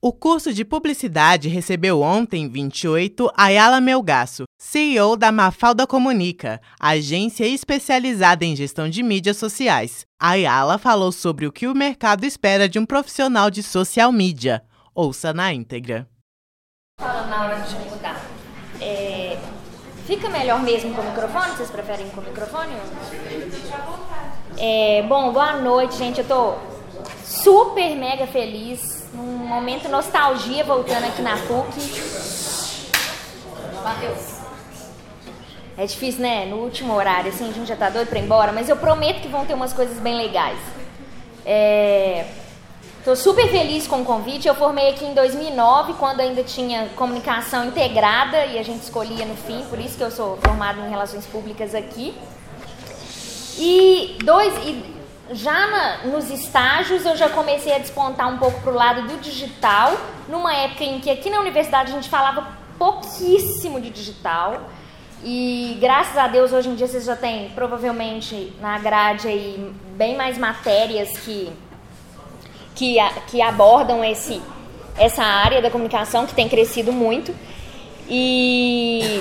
O curso de publicidade recebeu ontem, 28, Ayala Melgaço, CEO da Mafalda Comunica, agência especializada em gestão de mídias sociais. Ayala falou sobre o que o mercado espera de um profissional de social media. Ouça na íntegra. Na hora de mudar, é, fica melhor mesmo com o microfone? Vocês preferem com o microfone? É, bom, boa noite, gente. Eu tô super mega feliz num momento nostalgia voltando aqui na PUC. É difícil, né? No último horário, assim, a gente já tá doido pra ir embora, mas eu prometo que vão ter umas coisas bem legais. É... Tô super feliz com o convite. Eu formei aqui em 2009, quando ainda tinha comunicação integrada e a gente escolhia no fim, por isso que eu sou formada em relações públicas aqui. E dois, e já na, nos estágios eu já comecei a despontar um pouco para o lado do digital, numa época em que aqui na universidade a gente falava pouquíssimo de digital. E graças a Deus hoje em dia vocês já têm provavelmente na grade aí bem mais matérias que, que, que abordam esse, essa área da comunicação que tem crescido muito. E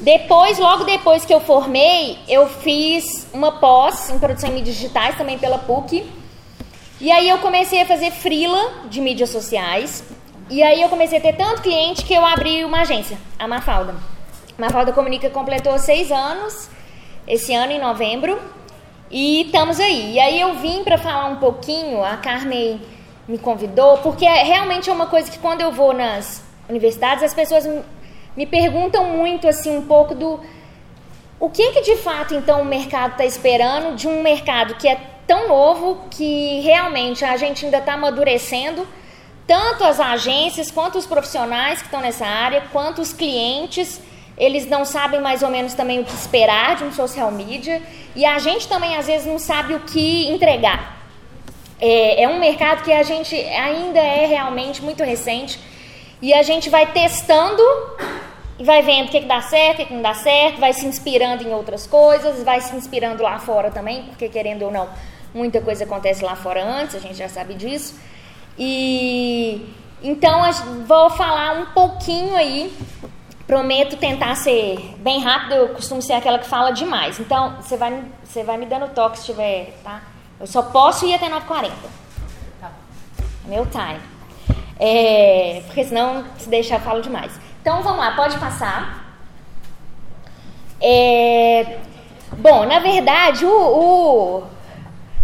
depois, logo depois que eu formei, eu fiz uma pós em produção em mídias digitais, também pela PUC. E aí eu comecei a fazer freela de mídias sociais. E aí eu comecei a ter tanto cliente que eu abri uma agência, a Mafalda. A Mafalda Comunica completou seis anos, esse ano em novembro. E estamos aí. E aí eu vim para falar um pouquinho, a Carmen me convidou, porque é, realmente é uma coisa que quando eu vou nas universidades, as pessoas me perguntam muito assim um pouco do o que que de fato então o mercado está esperando de um mercado que é tão novo que realmente a gente ainda está amadurecendo. Tanto as agências quanto os profissionais que estão nessa área quanto os clientes eles não sabem mais ou menos também o que esperar de um social media. E a gente também às vezes não sabe o que entregar. É, é um mercado que a gente ainda é realmente muito recente. E a gente vai testando e vai vendo o que, que dá certo, o que, que não dá certo, vai se inspirando em outras coisas, vai se inspirando lá fora também, porque querendo ou não, muita coisa acontece lá fora antes, a gente já sabe disso. E então vou falar um pouquinho aí. Prometo tentar ser bem rápido, eu costumo ser aquela que fala demais. Então, você vai, você vai me dando toque se tiver, tá? Eu só posso ir até 9h40. Tá. Meu time. É, porque senão, se deixar, eu falo demais. Então vamos lá, pode passar. É, bom, na verdade, o, o,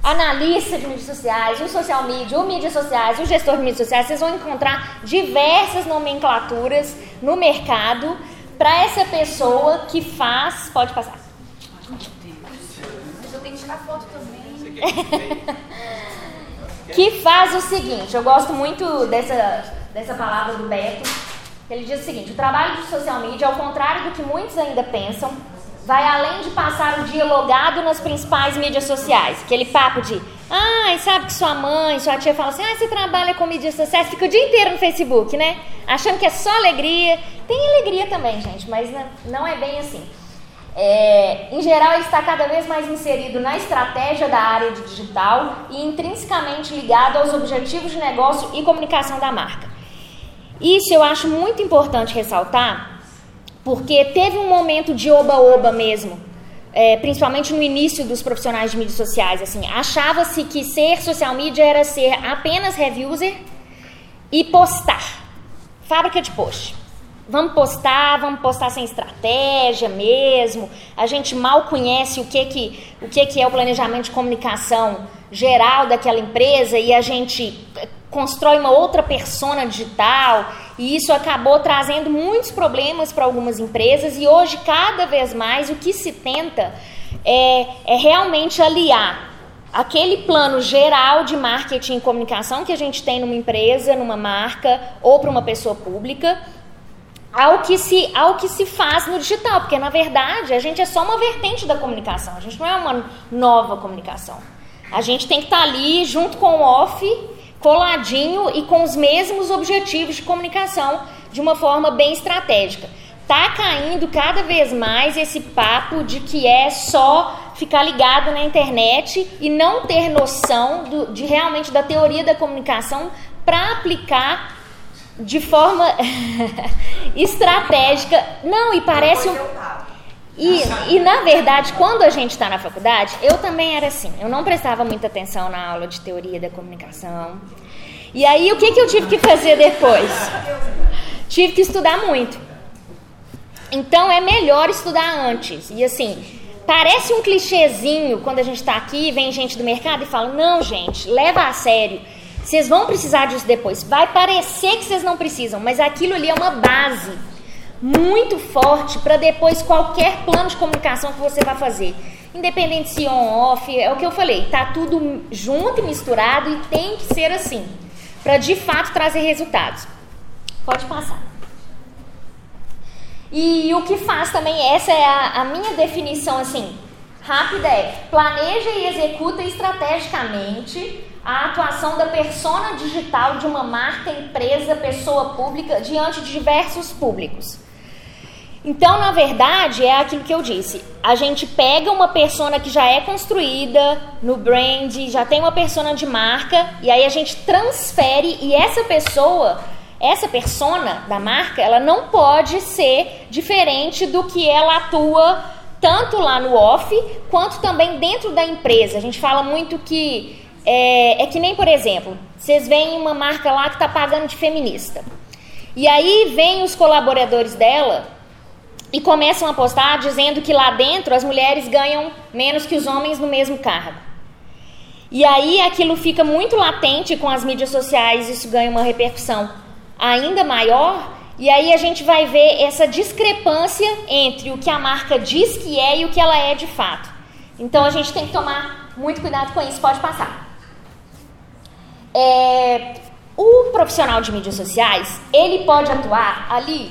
analista de mídias sociais, o social media, o mídias sociais, o gestor de mídias sociais, vocês vão encontrar diversas nomenclaturas no mercado para essa pessoa que faz. Pode passar. Eu tenho que tirar foto também. que faz o seguinte, eu gosto muito dessa, dessa palavra do Beto ele diz o seguinte: o trabalho de social media, ao contrário do que muitos ainda pensam, vai além de passar o dia logado nas principais mídias sociais. Aquele papo de, ah, sabe que sua mãe, sua tia fala assim, ah, você trabalha com mídias sociais, fica o dia inteiro no Facebook, né? Achando que é só alegria. Tem alegria também, gente, mas não é bem assim. É, em geral, ele está cada vez mais inserido na estratégia da área de digital e intrinsecamente ligado aos objetivos de negócio e comunicação da marca. Isso eu acho muito importante ressaltar, porque teve um momento de oba-oba mesmo, é, principalmente no início dos profissionais de mídias sociais. Assim, achava-se que ser social media era ser apenas reviewer e postar, fábrica de post. Vamos postar, vamos postar sem estratégia mesmo. A gente mal conhece o que que, o que, que é o planejamento de comunicação geral daquela empresa e a gente constrói uma outra persona digital e isso acabou trazendo muitos problemas para algumas empresas e hoje cada vez mais o que se tenta é, é realmente aliar aquele plano geral de marketing e comunicação que a gente tem numa empresa, numa marca ou para uma pessoa pública ao que se ao que se faz no digital, porque na verdade a gente é só uma vertente da comunicação, a gente não é uma nova comunicação. A gente tem que estar tá ali junto com o off coladinho e com os mesmos objetivos de comunicação de uma forma bem estratégica. Tá caindo cada vez mais esse papo de que é só ficar ligado na internet e não ter noção do, de realmente da teoria da comunicação para aplicar de forma estratégica. Não, e parece um. E, e na verdade, quando a gente está na faculdade, eu também era assim. Eu não prestava muita atenção na aula de teoria da comunicação. E aí, o que, que eu tive que fazer depois? Tive que estudar muito. Então, é melhor estudar antes. E assim, parece um clichêzinho quando a gente está aqui, vem gente do mercado e fala: não, gente, leva a sério. Vocês vão precisar disso depois. Vai parecer que vocês não precisam, mas aquilo ali é uma base muito forte para depois qualquer plano de comunicação que você vai fazer. Independente se on-off, é o que eu falei, tá tudo junto e misturado e tem que ser assim, para de fato trazer resultados. Pode passar. E o que faz também, essa é a, a minha definição assim, rápida é, planeja e executa estrategicamente a atuação da persona digital de uma marca, empresa, pessoa pública diante de diversos públicos. Então, na verdade, é aquilo que eu disse. A gente pega uma persona que já é construída no brand, já tem uma persona de marca, e aí a gente transfere e essa pessoa, essa persona da marca, ela não pode ser diferente do que ela atua tanto lá no off quanto também dentro da empresa. A gente fala muito que é, é que nem, por exemplo, vocês veem uma marca lá que está pagando de feminista. E aí vem os colaboradores dela e começam a postar dizendo que lá dentro as mulheres ganham menos que os homens no mesmo cargo. E aí aquilo fica muito latente com as mídias sociais, isso ganha uma repercussão ainda maior. E aí a gente vai ver essa discrepância entre o que a marca diz que é e o que ela é de fato. Então a gente tem que tomar muito cuidado com isso. Pode passar. É, o profissional de mídias sociais, ele pode atuar ali,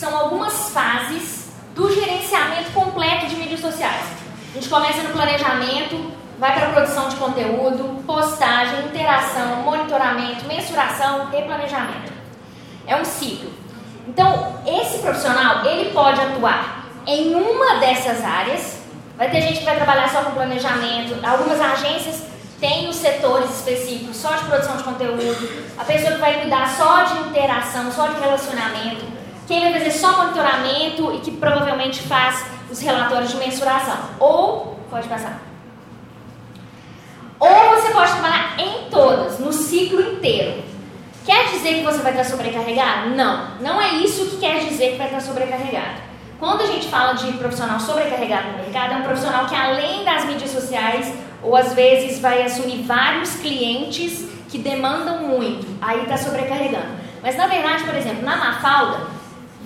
são algumas fases do gerenciamento completo de mídias sociais. A gente começa no planejamento, vai para a produção de conteúdo, postagem, interação, monitoramento, mensuração e planejamento. É um ciclo. Então, esse profissional, ele pode atuar em uma dessas áreas. Vai ter gente que vai trabalhar só com planejamento, algumas agências tem os setores específicos só de produção de conteúdo, a pessoa que vai cuidar só de interação, só de relacionamento, quem vai fazer só monitoramento e que provavelmente faz os relatórios de mensuração. Ou, pode passar. Ou você pode trabalhar em todas, no ciclo inteiro. Quer dizer que você vai estar sobrecarregado? Não, não é isso que quer dizer que vai estar sobrecarregado. Quando a gente fala de profissional sobrecarregado no mercado, é um profissional que além das mídias sociais ou às vezes vai assumir vários clientes que demandam muito, aí está sobrecarregando. Mas na verdade, por exemplo, na Mafalda,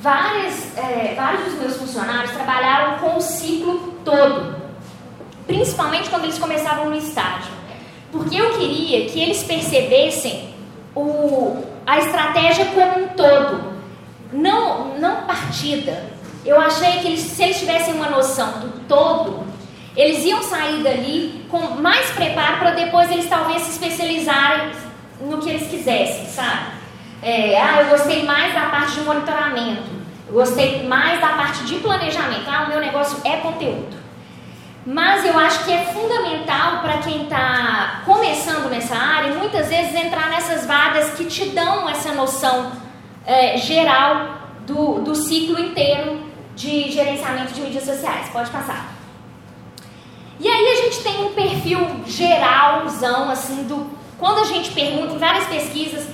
várias, é, vários dos meus funcionários trabalharam com o ciclo todo, principalmente quando eles começavam no estágio, porque eu queria que eles percebessem o, a estratégia como um todo, não, não partida. Eu achei que eles, se eles tivessem uma noção do todo, eles iam sair dali com mais preparo para depois eles talvez se especializarem no que eles quisessem, sabe? É, ah, eu gostei mais da parte de monitoramento, gostei mais da parte de planejamento. Ah, o meu negócio é conteúdo. Mas eu acho que é fundamental para quem está começando nessa área, muitas vezes entrar nessas vagas que te dão essa noção é, geral do, do ciclo inteiro de gerenciamento de mídias sociais. Pode passar. E aí a gente tem um perfil geralzão, assim, do. Quando a gente pergunta, em várias pesquisas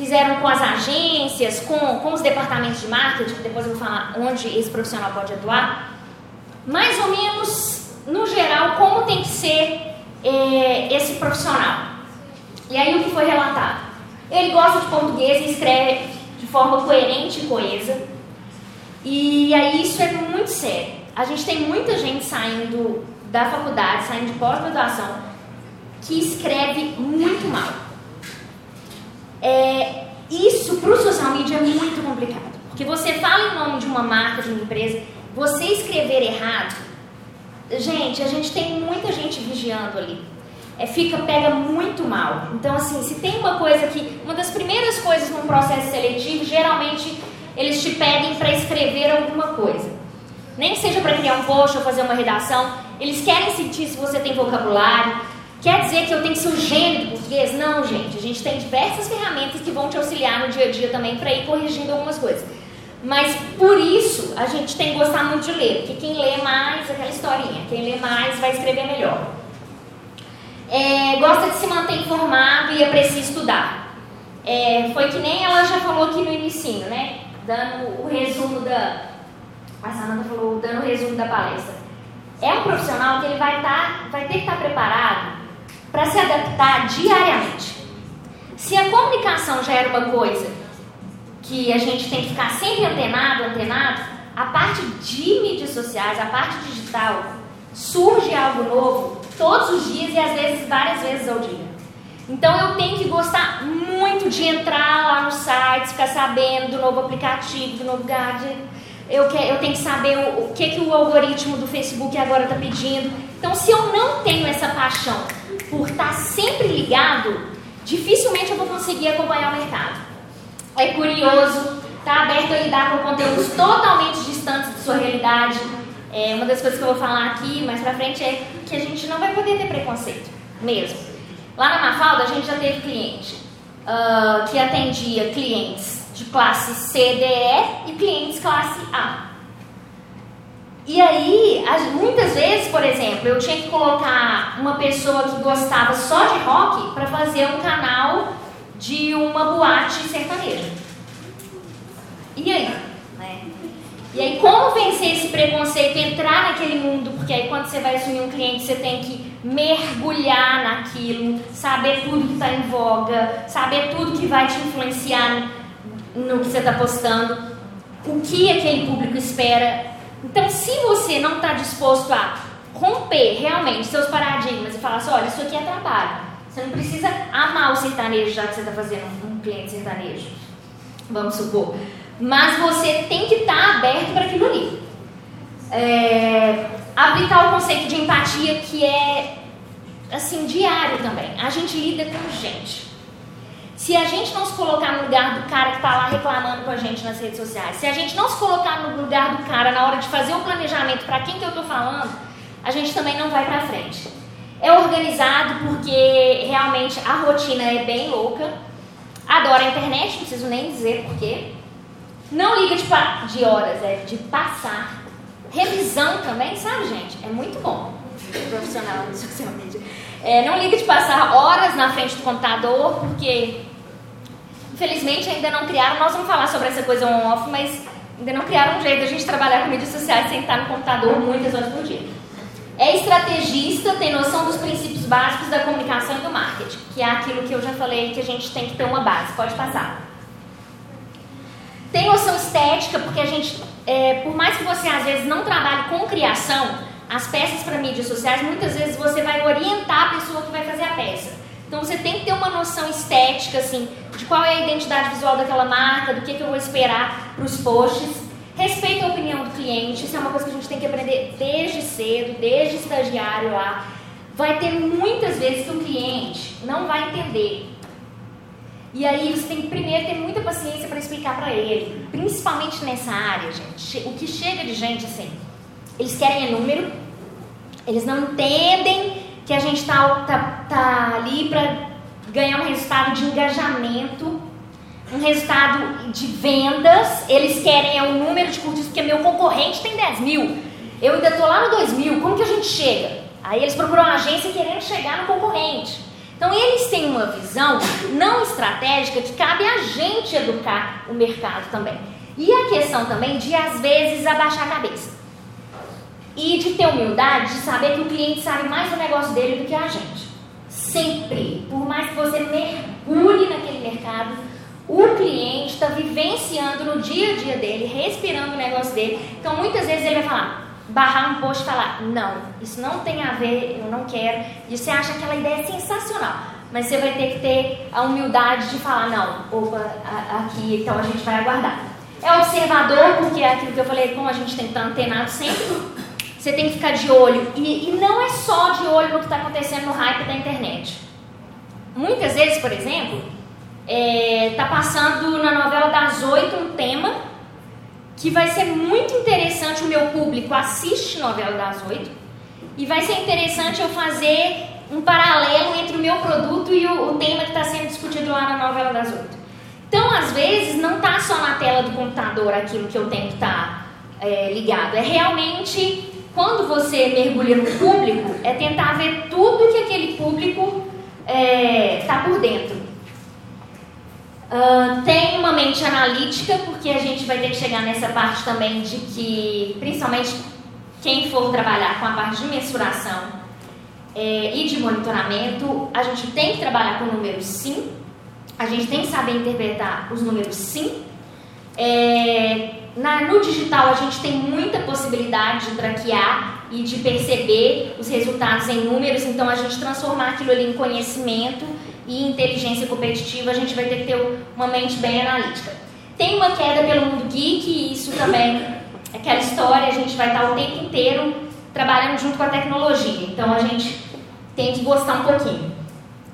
fizeram com as agências, com, com os departamentos de marketing, depois eu vou falar onde esse profissional pode atuar, mais ou menos, no geral, como tem que ser é, esse profissional. E aí o que foi relatado? Ele gosta de português e escreve de forma coerente e coesa. E aí isso é muito sério. A gente tem muita gente saindo da faculdade, saindo de pós-graduação, que escreve muito mal. É, isso para o social media é muito complicado. Porque você fala em nome de uma marca, de uma empresa, você escrever errado, gente, a gente tem muita gente vigiando ali. É, fica, pega muito mal. Então, assim, se tem uma coisa que. Uma das primeiras coisas num processo seletivo, geralmente eles te pedem para escrever alguma coisa. Nem seja para criar um post ou fazer uma redação, eles querem sentir se você tem vocabulário. Quer dizer que eu tenho que ser o gênio do português? Não, gente. A gente tem diversas ferramentas que vão te auxiliar no dia a dia também para ir corrigindo algumas coisas. Mas por isso a gente tem que gostar muito de ler, porque quem lê mais, aquela historinha, quem lê mais vai escrever melhor. É, gosta de se manter informado e aprecia estudar. É, foi que nem ela já falou aqui no início, né? Dando o resumo da. A Samanta falou, dando o resumo da palestra. É um profissional que ele vai, tá, vai ter que estar tá preparado para se adaptar diariamente. Se a comunicação já era uma coisa que a gente tem que ficar sempre antenado, antenado, a parte de mídias sociais, a parte digital, surge algo novo todos os dias e às vezes várias vezes ao dia. Então eu tenho que gostar muito de entrar lá no site, ficar sabendo do novo aplicativo, do novo gadget. Eu, que, eu tenho que saber o, o que, que o algoritmo do Facebook agora está pedindo. Então, se eu não tenho essa paixão por estar sempre ligado, dificilmente eu vou conseguir acompanhar o mercado. É curioso, está aberto a lidar com conteúdos totalmente distantes da sua realidade. É, uma das coisas que eu vou falar aqui mais pra frente é que a gente não vai poder ter preconceito, mesmo. Lá na Mafalda a gente já teve cliente uh, que atendia clientes de classe C, D, E e clientes classe A. E aí, muitas vezes, por exemplo, eu tinha que colocar uma pessoa que gostava só de rock para fazer um canal de uma boate sertaneja. E aí? Né? E aí, como vencer esse preconceito, entrar naquele mundo? Porque aí, quando você vai assumir um cliente, você tem que mergulhar naquilo, saber tudo que está em voga, saber tudo que vai te influenciar no que você está postando, o que aquele público espera então, se você não está disposto a romper realmente seus paradigmas e falar assim, olha, isso aqui é trabalho. Você não precisa amar o sertanejo já que você está fazendo um cliente sertanejo, vamos supor. Mas você tem que estar tá aberto para aquilo ali. É, aplicar o conceito de empatia que é assim diário também. A gente lida com gente. Se a gente não se colocar no lugar do cara que está lá reclamando com a gente nas redes sociais, se a gente não se colocar no lugar do cara na hora de fazer um planejamento para quem que eu estou falando, a gente também não vai para frente. É organizado porque realmente a rotina é bem louca. Adora a internet, não preciso nem dizer porquê. Não liga de, de horas, é de passar. Revisão também, sabe, gente? É muito bom. Profissional de social media. É, não liga de passar horas na frente do computador, porque Infelizmente ainda não criaram, nós vamos falar sobre essa coisa on-off, mas ainda não criaram um jeito de a gente trabalhar com mídias sociais sem estar no computador muitas horas por dia. É estrategista, tem noção dos princípios básicos da comunicação e do marketing, que é aquilo que eu já falei que a gente tem que ter uma base. Pode passar. Tem noção estética, porque a gente, é, por mais que você às vezes não trabalhe com criação, as peças para mídias sociais, muitas vezes você vai orientar a pessoa que vai fazer a peça. Então você tem que ter uma noção estética, assim, de qual é a identidade visual daquela marca, do que, que eu vou esperar para os posts. Respeita a opinião do cliente, isso é uma coisa que a gente tem que aprender desde cedo, desde estagiário lá. Vai ter muitas vezes que o cliente não vai entender. E aí você tem que primeiro ter muita paciência para explicar para ele, principalmente nessa área, gente. O que chega de gente assim, eles querem é número, eles não entendem que a gente tá, tá, tá ali para ganhar um resultado de engajamento, um resultado de vendas. Eles querem é o número de curtidas, porque meu concorrente tem 10 mil. Eu ainda estou lá no 2 mil, como que a gente chega? Aí eles procuram uma agência querendo chegar no concorrente. Então eles têm uma visão não estratégica que cabe a gente educar o mercado também. E a questão também de às vezes abaixar a cabeça. E de ter humildade de saber que o cliente sabe mais do negócio dele do que a gente. Sempre, por mais que você mergulhe naquele mercado, o cliente está vivenciando no dia a dia dele, respirando o negócio dele. Então, muitas vezes ele vai falar, barrar um post e falar: Não, isso não tem a ver, eu não quero. E você acha aquela ideia sensacional. Mas você vai ter que ter a humildade de falar: Não, opa, aqui, então a gente vai aguardar. É observador, porque é aquilo que eu falei, como a gente tem que estar antenado sempre você tem que ficar de olho. E, e não é só de olho no que está acontecendo no hype da internet. Muitas vezes, por exemplo, está é, tá passando na novela das oito um tema que vai ser muito interessante. O meu público assiste novela das oito. E vai ser interessante eu fazer um paralelo entre o meu produto e o, o tema que está sendo discutido lá na novela das oito. Então, às vezes, não está só na tela do computador aquilo que eu tenho que estar tá, é, ligado. É realmente, quando você mergulha no público, é tentar ver tudo que aquele público está é, tá por dentro. Uh, tem uma mente analítica, porque a gente vai ter que chegar nessa parte também de que, principalmente quem for trabalhar com a parte de mensuração é, e de monitoramento, a gente tem que trabalhar com números sim, a gente tem que saber interpretar os números sim. É, na, no digital a gente tem muita possibilidade de traquear e de perceber os resultados em números, então a gente transformar aquilo ali em conhecimento e inteligência competitiva, a gente vai ter que ter uma mente bem analítica. Tem uma queda pelo mundo geek, isso também, aquela história, a gente vai estar o tempo inteiro trabalhando junto com a tecnologia, então a gente tem que gostar um pouquinho.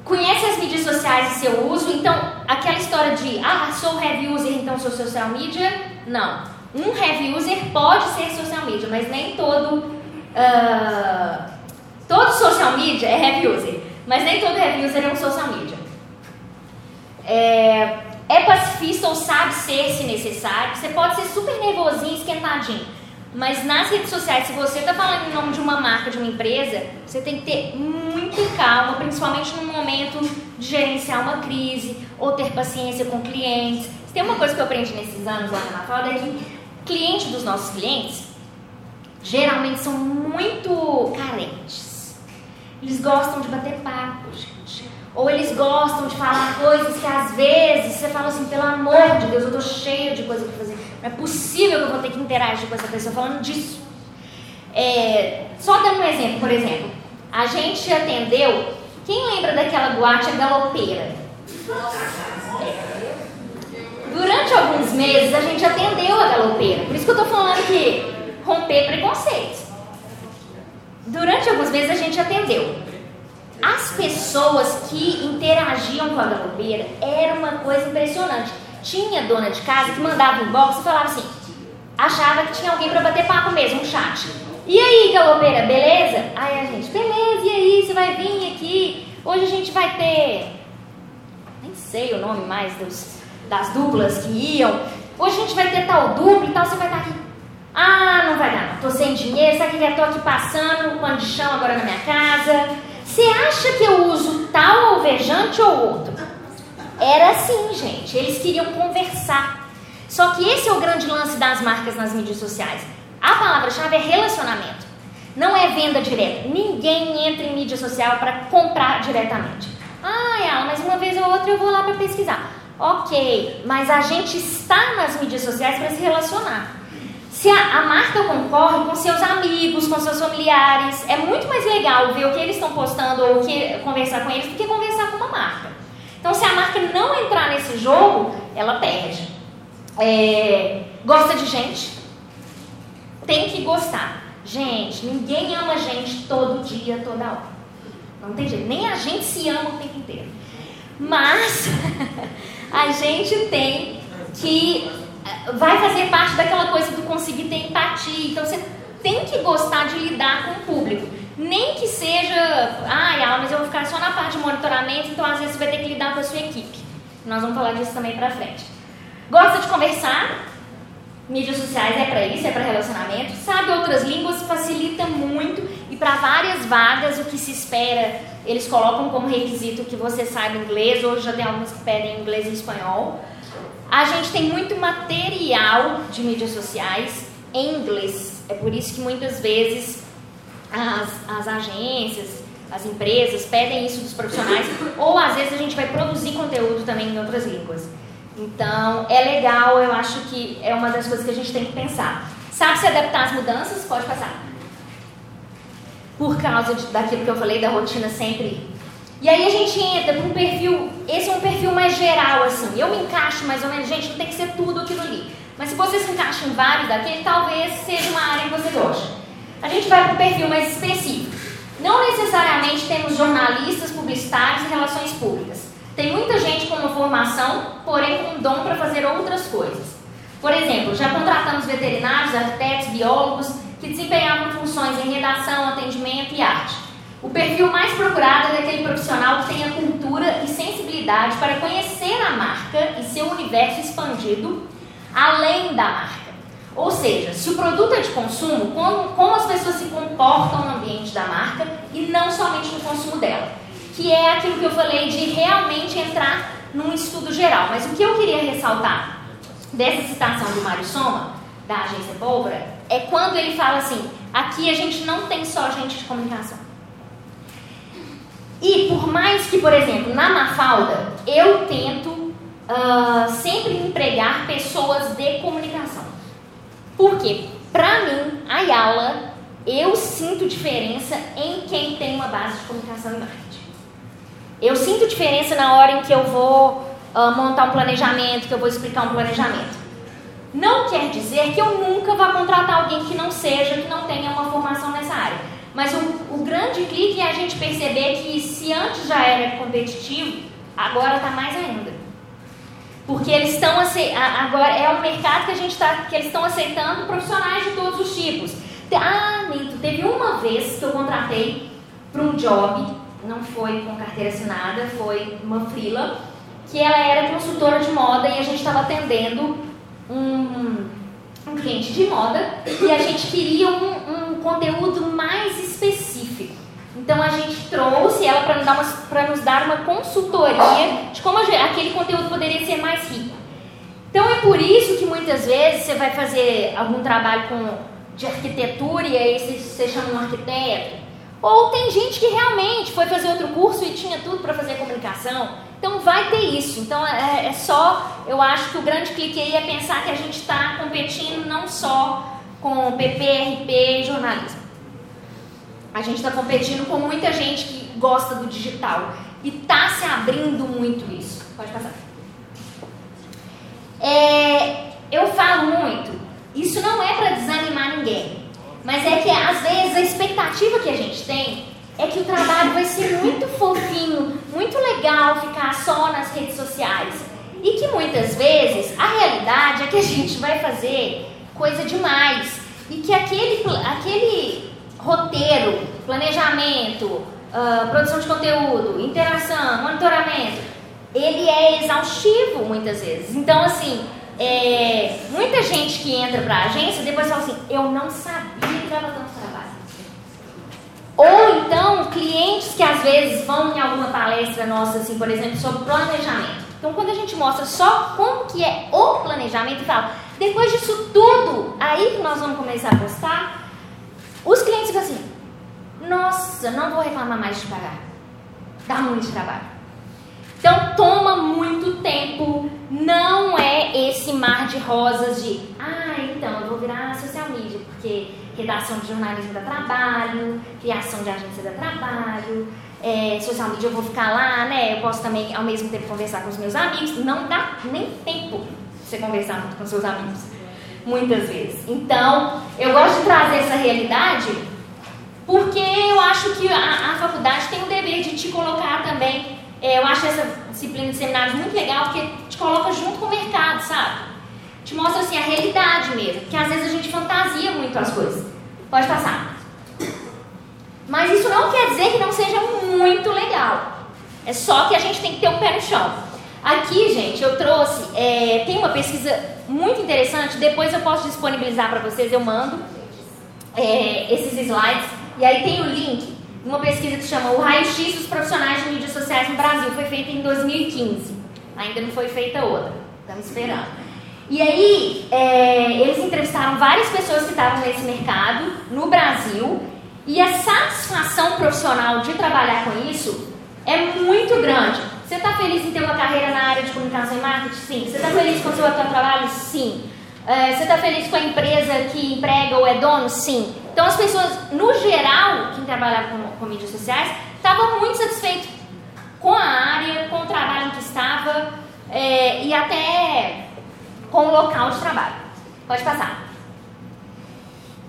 Conhece as mídias sociais e seu uso, então aquela história de, ah, sou heavy user, então sou social media, não. Um heavy user pode ser social media, mas nem todo, uh, todo social media é heavy user. Mas nem todo review é um social media. É, é pacifista ou sabe ser se necessário. Você pode ser super nervosinho, esquentadinho. Mas nas redes sociais, se você está falando em nome de uma marca, de uma empresa, você tem que ter muita calma, principalmente no momento de gerenciar uma crise ou ter paciência com clientes. Tem uma coisa que eu aprendi nesses anos lá na Mafalda é que clientes dos nossos clientes geralmente são muito carentes. Eles gostam de bater papo, gente. Ou eles gostam de falar coisas que às vezes você fala assim, pelo amor de Deus, eu tô cheio de coisa para fazer. Não é possível que eu vou ter que interagir com essa pessoa falando disso. É, só dando um exemplo, por exemplo, a gente atendeu. Quem lembra daquela boate galopeira? Durante alguns meses a gente atendeu a galopeira. Por isso que eu tô falando que romper preconceitos. Durante alguns meses a gente atendeu. As pessoas que interagiam com a galopeira era uma coisa impressionante. Tinha dona de casa que mandava inbox e falava assim, achava que tinha alguém para bater papo mesmo, um chat. E aí, galopeira, beleza? Aí a gente, beleza, e aí, você vai vir aqui? Hoje a gente vai ter. Nem sei o nome mais dos, das duplas que iam. Hoje a gente vai ter tal dupla e tal, você vai estar aqui ah, não vai dar, não. Tô sem dinheiro, sabe que já tô aqui passando um pano de chão agora na minha casa. Você acha que eu uso tal alvejante ou outro? Era assim, gente. Eles queriam conversar. Só que esse é o grande lance das marcas nas mídias sociais. A palavra-chave é relacionamento. Não é venda direta. Ninguém entra em mídia social para comprar diretamente. Ah, mas uma vez ou outra eu vou lá para pesquisar. Ok, mas a gente está nas mídias sociais para se relacionar. Se a, a, marca concorre com seus amigos, com seus familiares, é muito mais legal ver o que eles estão postando ou que, conversar com eles do que conversar com uma marca. Então, se a marca não entrar nesse jogo, ela perde. É, gosta de gente? Tem que gostar. Gente, ninguém ama gente todo dia, toda hora. Não tem jeito. Nem a gente se ama o tempo inteiro. Mas a gente tem que vai fazer parte daquela coisa do conseguir ter empatia. Então você tem que gostar de lidar com o público. Nem que seja, ai, ah, mas eu vou ficar só na parte de monitoramento, então às vezes você vai ter que lidar com a sua equipe. Nós vamos falar disso também pra frente. Gosta de conversar? Mídias sociais é para isso, é para relacionamento. Sabe outras línguas facilita muito e para várias vagas o que se espera, eles colocam como requisito que você saiba inglês, hoje já tem alguns que pedem inglês e espanhol. A gente tem muito material de mídias sociais em inglês. É por isso que muitas vezes as, as agências, as empresas pedem isso dos profissionais, ou às vezes a gente vai produzir conteúdo também em outras línguas. Então, é legal, eu acho que é uma das coisas que a gente tem que pensar. Sabe se adaptar às mudanças? Pode passar. Por causa de, daquilo que eu falei, da rotina sempre e aí a gente entra para um perfil, esse é um perfil mais geral, assim. Eu me encaixo mais ou menos, gente, não tem que ser tudo aquilo ali. Mas se você se encaixa em vários daquele, talvez seja uma área que você goste. A gente vai para um perfil mais específico. Não necessariamente temos jornalistas, publicitários e relações públicas. Tem muita gente com uma formação, porém com um dom para fazer outras coisas. Por exemplo, já contratamos veterinários, arquitetos, biólogos que desempenhavam funções em redação, atendimento e arte. O perfil mais procurado é daquele profissional que tenha cultura e sensibilidade para conhecer a marca e seu universo expandido além da marca. Ou seja, se o produto é de consumo, como, como as pessoas se comportam no ambiente da marca e não somente no consumo dela. Que é aquilo que eu falei de realmente entrar num estudo geral. Mas o que eu queria ressaltar dessa citação do Mário Soma, da agência Pólvora, é quando ele fala assim: aqui a gente não tem só gente de comunicação. E por mais que, por exemplo, na Mafalda, eu tento uh, sempre empregar pessoas de comunicação. Por quê? Para mim, a Yala, eu sinto diferença em quem tem uma base de comunicação e marketing. Eu sinto diferença na hora em que eu vou uh, montar um planejamento, que eu vou explicar um planejamento. Não quer dizer que eu nunca vá contratar alguém que não seja, que não tenha uma formação nessa área. Mas o, o grande clique é a gente perceber que se antes já era competitivo, agora está mais ainda. Porque eles estão agora é um mercado que a gente está que eles estão aceitando profissionais de todos os tipos. Ah, Nito, teve uma vez que eu contratei para um job, não foi com carteira assinada, foi uma frila, que ela era consultora de moda e a gente estava atendendo um, um cliente de moda e a gente queria um, um conteúdo mais específico. Então a gente trouxe ela para nos, nos, dar uma consultoria de como aquele conteúdo poderia ser mais rico. Então é por isso que muitas vezes você vai fazer algum trabalho com, de arquitetura e aí você, você chama um arquiteto. Ou tem gente que realmente foi fazer outro curso e tinha tudo para fazer comunicação. Então vai ter isso. Então é, é, só, eu acho que o grande clique aí é pensar que a gente está competindo não só com PP, RP e jornalismo. A gente está competindo com muita gente que gosta do digital. E está se abrindo muito isso. Pode passar. É, eu falo muito, isso não é para desanimar ninguém. Mas é que às vezes a expectativa que a gente tem é que o trabalho vai ser muito fofinho, muito legal ficar só nas redes sociais. E que muitas vezes a realidade é que a gente vai fazer coisa demais. E que aquele, aquele roteiro, planejamento, uh, produção de conteúdo, interação, monitoramento, ele é exaustivo muitas vezes. Então, assim, é, muita gente que entra para a agência depois fala assim: eu não sabia que dava tanto. Ou então, clientes que às vezes vão em alguma palestra nossa, assim, por exemplo, sobre planejamento. Então, quando a gente mostra só como que é o planejamento e fala, depois disso tudo, aí que nós vamos começar a postar, os clientes ficam assim, nossa, não vou reclamar mais de pagar. Dá muito trabalho. Então toma muito tempo. Não é esse mar de rosas de, ah, então eu vou virar social media, porque redação de jornalismo dá trabalho, criação de agência dá trabalho, é, social media eu vou ficar lá, né? Eu posso também ao mesmo tempo conversar com os meus amigos. Não dá nem tempo você conversar muito com seus amigos muitas vezes. Então, eu gosto de trazer essa realidade porque eu acho que a, a faculdade tem o dever de te colocar também. É, eu acho essa disciplina de seminários muito legal porque te coloca junto com o mercado, sabe? Te mostra assim a realidade mesmo, que às vezes a gente fantasia muito as coisas. Pode passar. Mas isso não quer dizer que não seja muito legal. É só que a gente tem que ter um pé no chão. Aqui, gente, eu trouxe, é, tem uma pesquisa muito interessante, depois eu posso disponibilizar para vocês, eu mando é, esses slides. E aí tem o link, uma pesquisa que chama O Raio-X dos Profissionais de Mídias Sociais no Brasil, foi feita em 2015. Ainda não foi feita outra, estamos esperando. E aí, é, eles entrevistaram várias pessoas que estavam nesse mercado no Brasil e a satisfação profissional de trabalhar com isso é muito grande. Você está feliz em ter uma carreira na área de comunicação e marketing? Sim. Você está feliz com o seu atual trabalho? Sim. É, você está feliz com a empresa que emprega ou é dono? Sim. Então, as pessoas, no geral, que trabalham com, com mídias sociais, estavam muito satisfeitos com a área, com o trabalho que estava é, e até com o local de trabalho. Pode passar.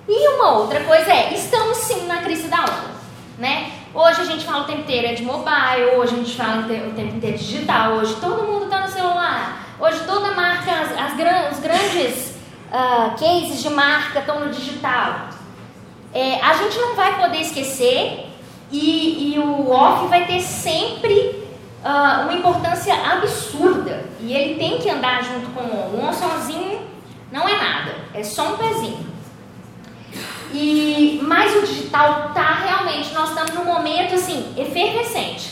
E uma outra coisa é, estamos sim na crise da onda, né? Hoje a gente fala o tempo inteiro é de mobile, hoje a gente fala o tempo inteiro de digital, hoje todo mundo está no celular, hoje toda marca, as, as os grandes uh, cases de marca estão no digital. É, a gente não vai poder esquecer e, e o off vai ter sempre uh, uma importância absurda. E ele tem que andar junto com o on. On sozinho não é nada, é só um pezinho. E, mas o digital tá realmente, nós estamos num momento assim, efervescente.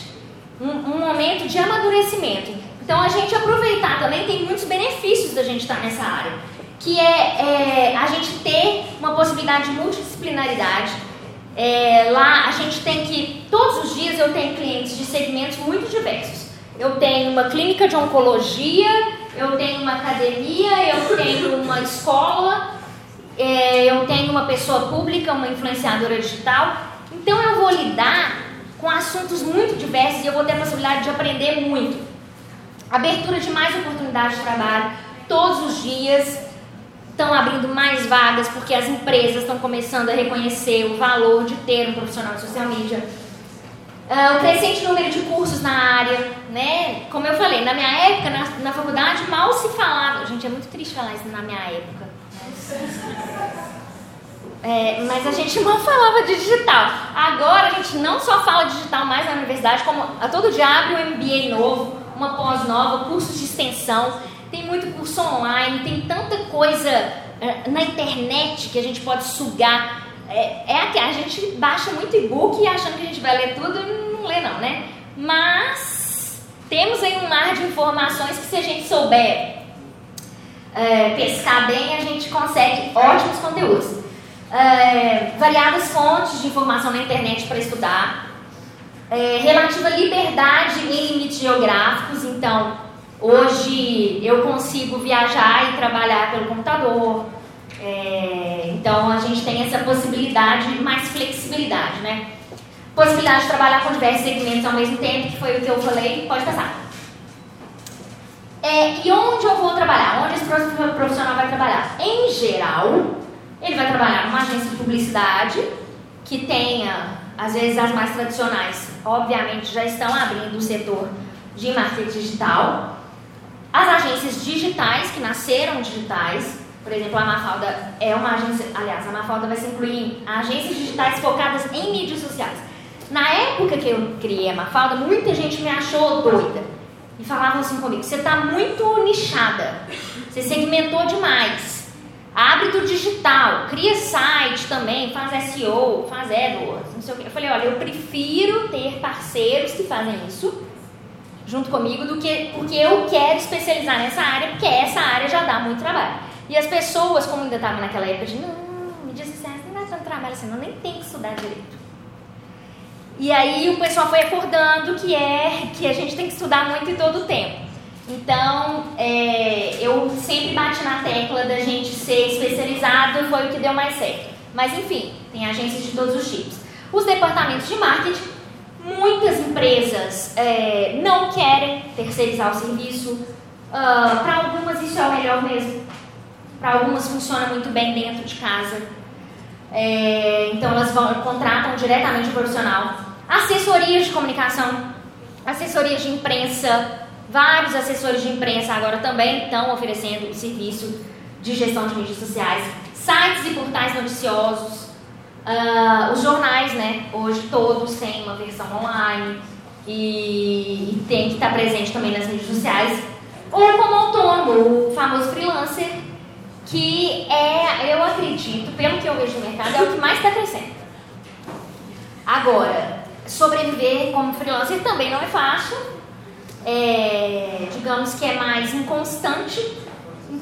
Um, um momento de amadurecimento. Então a gente aproveitar também tem muitos benefícios da gente estar nessa área. Que é, é a gente ter uma possibilidade de multidisciplinaridade, é, lá a gente tem que, todos os dias eu tenho clientes de segmentos muito diversos. Eu tenho uma clínica de oncologia, eu tenho uma academia, eu tenho uma escola, é, eu tenho uma pessoa pública, uma influenciadora digital. Então eu vou lidar com assuntos muito diversos e eu vou ter a possibilidade de aprender muito. Abertura de mais oportunidades de trabalho todos os dias estão abrindo mais vagas porque as empresas estão começando a reconhecer o valor de ter um profissional de social media. Uh, o crescente número de cursos na área, né? Como eu falei, na minha época, na, na faculdade, mal se falava. Gente, é muito triste falar isso na minha época. É, mas a gente mal falava de digital. Agora a gente não só fala digital mais na universidade, como a todo dia abre um MBA novo, uma pós nova, cursos de extensão tem muito curso online, tem tanta coisa é, na internet que a gente pode sugar. É, é que a gente baixa muito e-book achando que a gente vai ler tudo e não lê não, né? Mas temos aí um mar de informações que se a gente souber é, pescar bem, a gente consegue ótimos conteúdos. É, variadas fontes de informação na internet para estudar. É, relativa liberdade em limites geográficos, então Hoje eu consigo viajar e trabalhar pelo computador. É, então a gente tem essa possibilidade, mais flexibilidade, né? Possibilidade de trabalhar com diversos segmentos ao mesmo tempo, que foi o que eu falei, pode passar. É, e onde eu vou trabalhar? Onde esse profissional vai trabalhar? Em geral, ele vai trabalhar numa agência de publicidade que tenha, às vezes as mais tradicionais, obviamente já estão abrindo o setor de marketing digital, as agências digitais, que nasceram digitais, por exemplo, a Mafalda é uma agência, aliás, a Mafalda vai se incluir em agências digitais focadas em mídias sociais. Na época que eu criei a Mafalda, muita gente me achou doida. E falavam assim comigo, você está muito nichada, você segmentou demais. Abre do digital, cria site também, faz SEO, faz AdWords, não sei o quê. Eu falei, olha, eu prefiro ter parceiros que fazem isso junto comigo do que porque eu quero especializar nessa área, porque essa área já dá muito trabalho. E as pessoas, como ainda estavam naquela época de não, me disse assim, não dá tanto trabalho assim, não nem tem que estudar direito. E aí o pessoal foi acordando que é que a gente tem que estudar muito em todo o tempo. Então, é, eu sempre bati na tecla da gente ser especializado, foi o que deu mais certo. Mas enfim, tem agências de todos os tipos. Os departamentos de marketing Muitas empresas é, não querem terceirizar o serviço. Uh, Para algumas isso é o melhor mesmo. Para algumas funciona muito bem dentro de casa. É, então elas vão, contratam diretamente o profissional. Assessorias de comunicação, assessorias de imprensa, vários assessores de imprensa agora também estão oferecendo o serviço de gestão de mídias sociais, sites e portais noticiosos, Uh, os jornais, né? Hoje todos têm uma versão online e, tem que estar presente também nas redes sociais. Ou como autônomo, o famoso freelancer, que é, eu acredito, pelo que eu vejo no mercado, é o que mais está crescendo. Agora, sobreviver como freelancer também não é fácil. É, digamos que é mais inconstante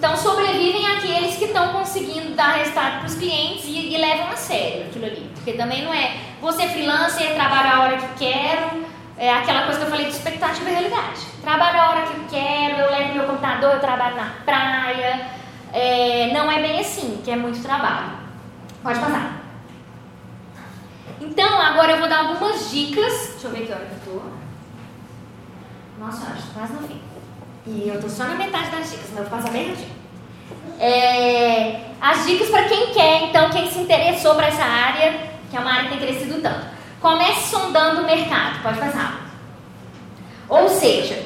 então sobrevivem aqueles que estão conseguindo dar resultado para os clientes e, e, levam a sério aquilo ali. Porque também não é você freelancer, trabalho a hora que quero, é aquela coisa que eu falei de expectativa e realidade. Trabalho a hora que quero, eu levo meu computador, eu trabalho na praia. É, não é bem assim, que é muito trabalho. Pode passar. Então, agora eu vou dar algumas dicas. Deixa eu ver que hora que eu tô. Nossa, acho quase no fim. E eu tô só na metade das dicas, mas eu vou passar bem rapidinho. É, as dicas para quem quer, então, quem se interessou para essa área, que é uma área que tem crescido tanto. Comece sondando o mercado, pode passar. Ou seja,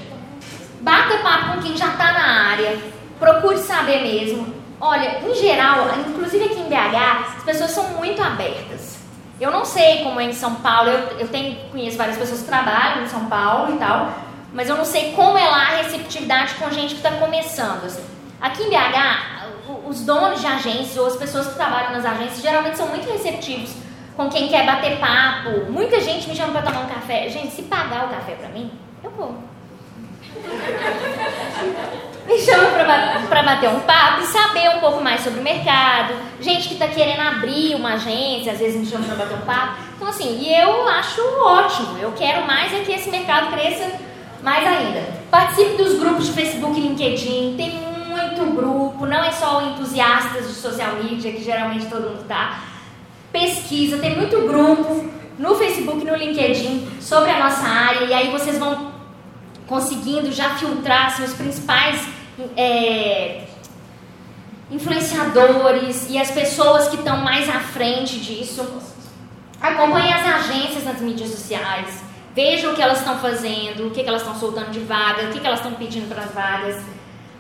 bata papo com quem já está na área, procure saber mesmo. Olha, em geral, inclusive aqui em BH, as pessoas são muito abertas. Eu não sei como é em São Paulo, eu, eu tenho, conheço várias pessoas que trabalham em São Paulo e tal, mas eu não sei como é lá a receptividade com gente que está começando. Assim. Aqui em BH, os donos de agências ou as pessoas que trabalham nas agências geralmente são muito receptivos com quem quer bater papo. Muita gente me chama para tomar um café. Gente, se pagar o café para mim, eu vou. me chama para bater um papo e saber um pouco mais sobre o mercado. Gente que está querendo abrir uma agência, às vezes me chama para bater um papo. Então, assim, e eu acho ótimo. Eu quero mais é que esse mercado cresça mais ainda. Participe dos grupos de Facebook e LinkedIn. Tem muito grupo, não é só entusiastas de social media, que geralmente todo mundo está. Pesquisa, tem muito grupo no Facebook e no LinkedIn sobre a nossa área. E aí vocês vão conseguindo já filtrar os principais é, influenciadores e as pessoas que estão mais à frente disso. Acompanhe as agências nas mídias sociais, veja o que elas estão fazendo, o que, que elas estão soltando de vaga, o que, que elas estão pedindo para as vagas.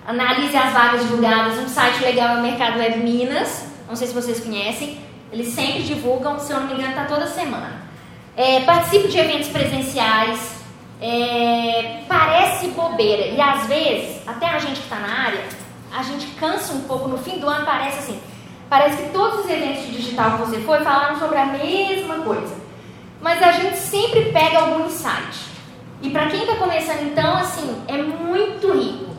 Analise as vagas divulgadas. Um site legal é o Mercado Web Minas, não sei se vocês conhecem. Eles sempre divulgam, se eu não me engano, está toda semana. É, participe de eventos presenciais, é, parece bobeira. E às vezes, até a gente que está na área, a gente cansa um pouco. No fim do ano parece assim. Parece que todos os eventos de digital que você foi falaram sobre a mesma coisa. Mas a gente sempre pega algum insight. E para quem está começando, então, assim, é muito rico.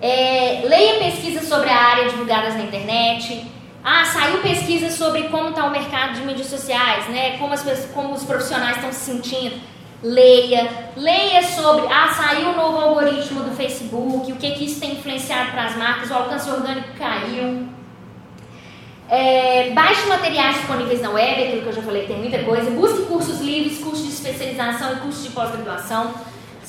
É, leia pesquisas sobre a área divulgadas na internet. Ah, saiu pesquisa sobre como está o mercado de mídias sociais, né? Como, as, como os profissionais estão se sentindo leia, leia sobre, ah, saiu o novo algoritmo do Facebook, o que, que isso tem influenciado para as marcas, o alcance orgânico caiu. É, baixe materiais disponíveis na web, aquilo que eu já falei, tem muita coisa. Busque cursos livres, cursos de especialização e cursos de pós-graduação.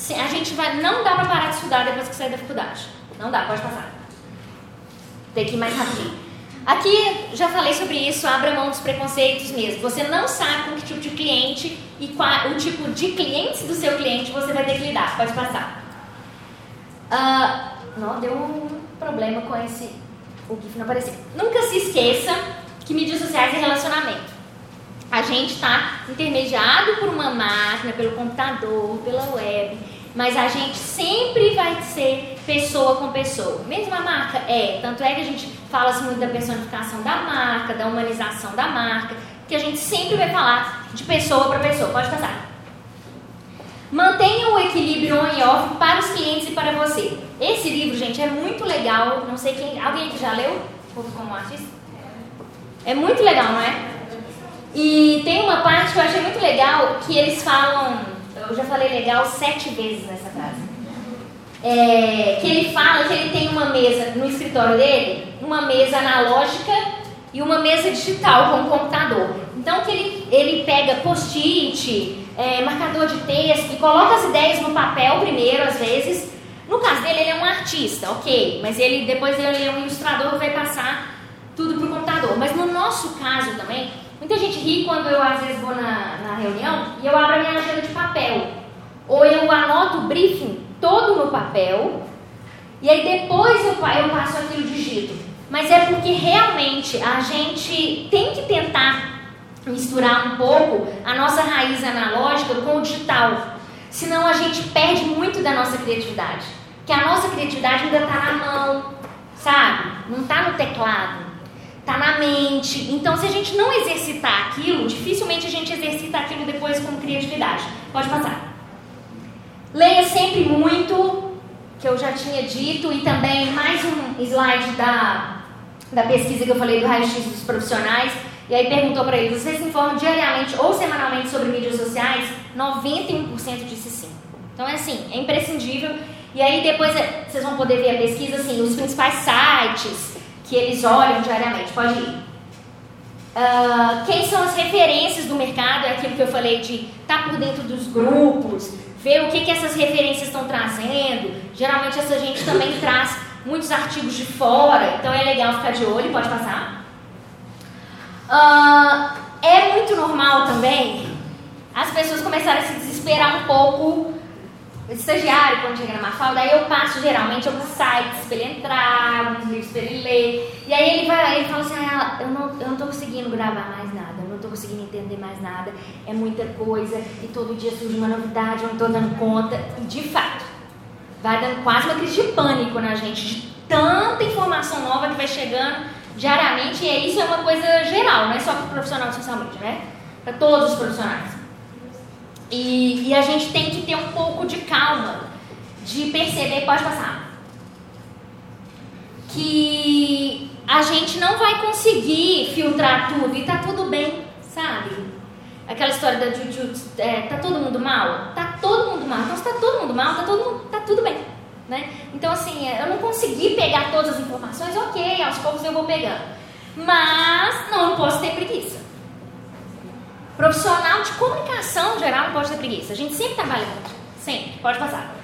A gente vai, não dá para parar de estudar depois que sair da faculdade. Não dá, pode passar. Tem que ir mais rapidinho. Aqui já falei sobre isso, abra mão dos preconceitos mesmo. Você não sabe com que tipo de cliente e qual o tipo de clientes do seu cliente você vai ter que lidar. Pode passar. Uh, não, deu um problema com esse. O GIF não apareceu. Nunca se esqueça que mídias sociais é relacionamento. A gente está intermediado por uma máquina, pelo computador, pela web mas a gente sempre vai ser pessoa com pessoa. Mesma marca é, tanto é que a gente fala muito da personificação da marca, da humanização da marca, que a gente sempre vai falar de pessoa para pessoa. Pode passar. Mantenha o equilíbrio on e off para os clientes e para você. Esse livro, gente, é muito legal. Não sei quem. Alguém que já leu? Como artista? É muito legal, não é? E tem uma parte que eu achei muito legal que eles falam eu já falei legal sete vezes nessa frase. É, que ele fala que ele tem uma mesa no escritório dele, uma mesa analógica e uma mesa digital com computador. Então que ele, ele pega post-it, é, marcador de texto e coloca as ideias no papel primeiro, às vezes. No caso dele, ele é um artista, ok, mas ele depois ele é um ilustrador vai passar tudo para o computador. Mas no nosso caso também, Muita gente ri quando eu às vezes vou na, na reunião e eu abro a minha agenda de papel. Ou eu anoto o briefing todo no papel e aí depois eu, eu passo aquilo digito. Mas é porque realmente a gente tem que tentar misturar um pouco a nossa raiz analógica com o digital. Senão a gente perde muito da nossa criatividade. Que a nossa criatividade ainda está na mão, sabe? Não está no teclado está na mente. Então, se a gente não exercitar aquilo, dificilmente a gente exercita aquilo depois com criatividade. Pode passar. Leia sempre muito, que eu já tinha dito, e também mais um slide da, da pesquisa que eu falei do raio-x dos profissionais. E aí perguntou para ele, você se informa diariamente ou semanalmente sobre mídias sociais? 91% disse sim. Então é assim, é imprescindível. E aí depois é, vocês vão poder ver a pesquisa, assim, os principais sites, que eles olham diariamente. Pode ir. Uh, quem são as referências do mercado? É aquilo que eu falei de estar tá por dentro dos grupos, ver o que, que essas referências estão trazendo. Geralmente essa gente também traz muitos artigos de fora, então é legal ficar de olho. Pode passar. Uh, é muito normal também as pessoas começarem a se desesperar um pouco estagiário, quando chega na Mafalda, aí eu passo geralmente alguns sites para ele entrar, alguns livros para ele ler. E aí ele vai, ele fala assim, ah, eu não, eu não tô conseguindo gravar mais nada, eu não tô conseguindo entender mais nada, é muita coisa, e todo dia surge uma novidade, eu não tô dando conta. E de fato, vai dando quase uma crise de pânico na gente, de tanta informação nova que vai chegando diariamente, e isso é uma coisa geral, não é só para o profissional de social media, né? Para todos os profissionais. E, e a gente tem que ter um pouco de calma, de perceber, pode passar, que a gente não vai conseguir filtrar tudo e tá tudo bem, sabe? Aquela história da Juju, é, tá todo mundo mal? Tá todo mundo mal. Então se tá todo mundo mal, tá, todo mundo, tá tudo bem. Né? Então assim, eu não consegui pegar todas as informações, ok, aos poucos eu vou pegando. Mas não, não posso ter preguiça. Profissional de comunicação geral não pode ter preguiça. A gente sempre trabalha muito. Sempre. Pode passar.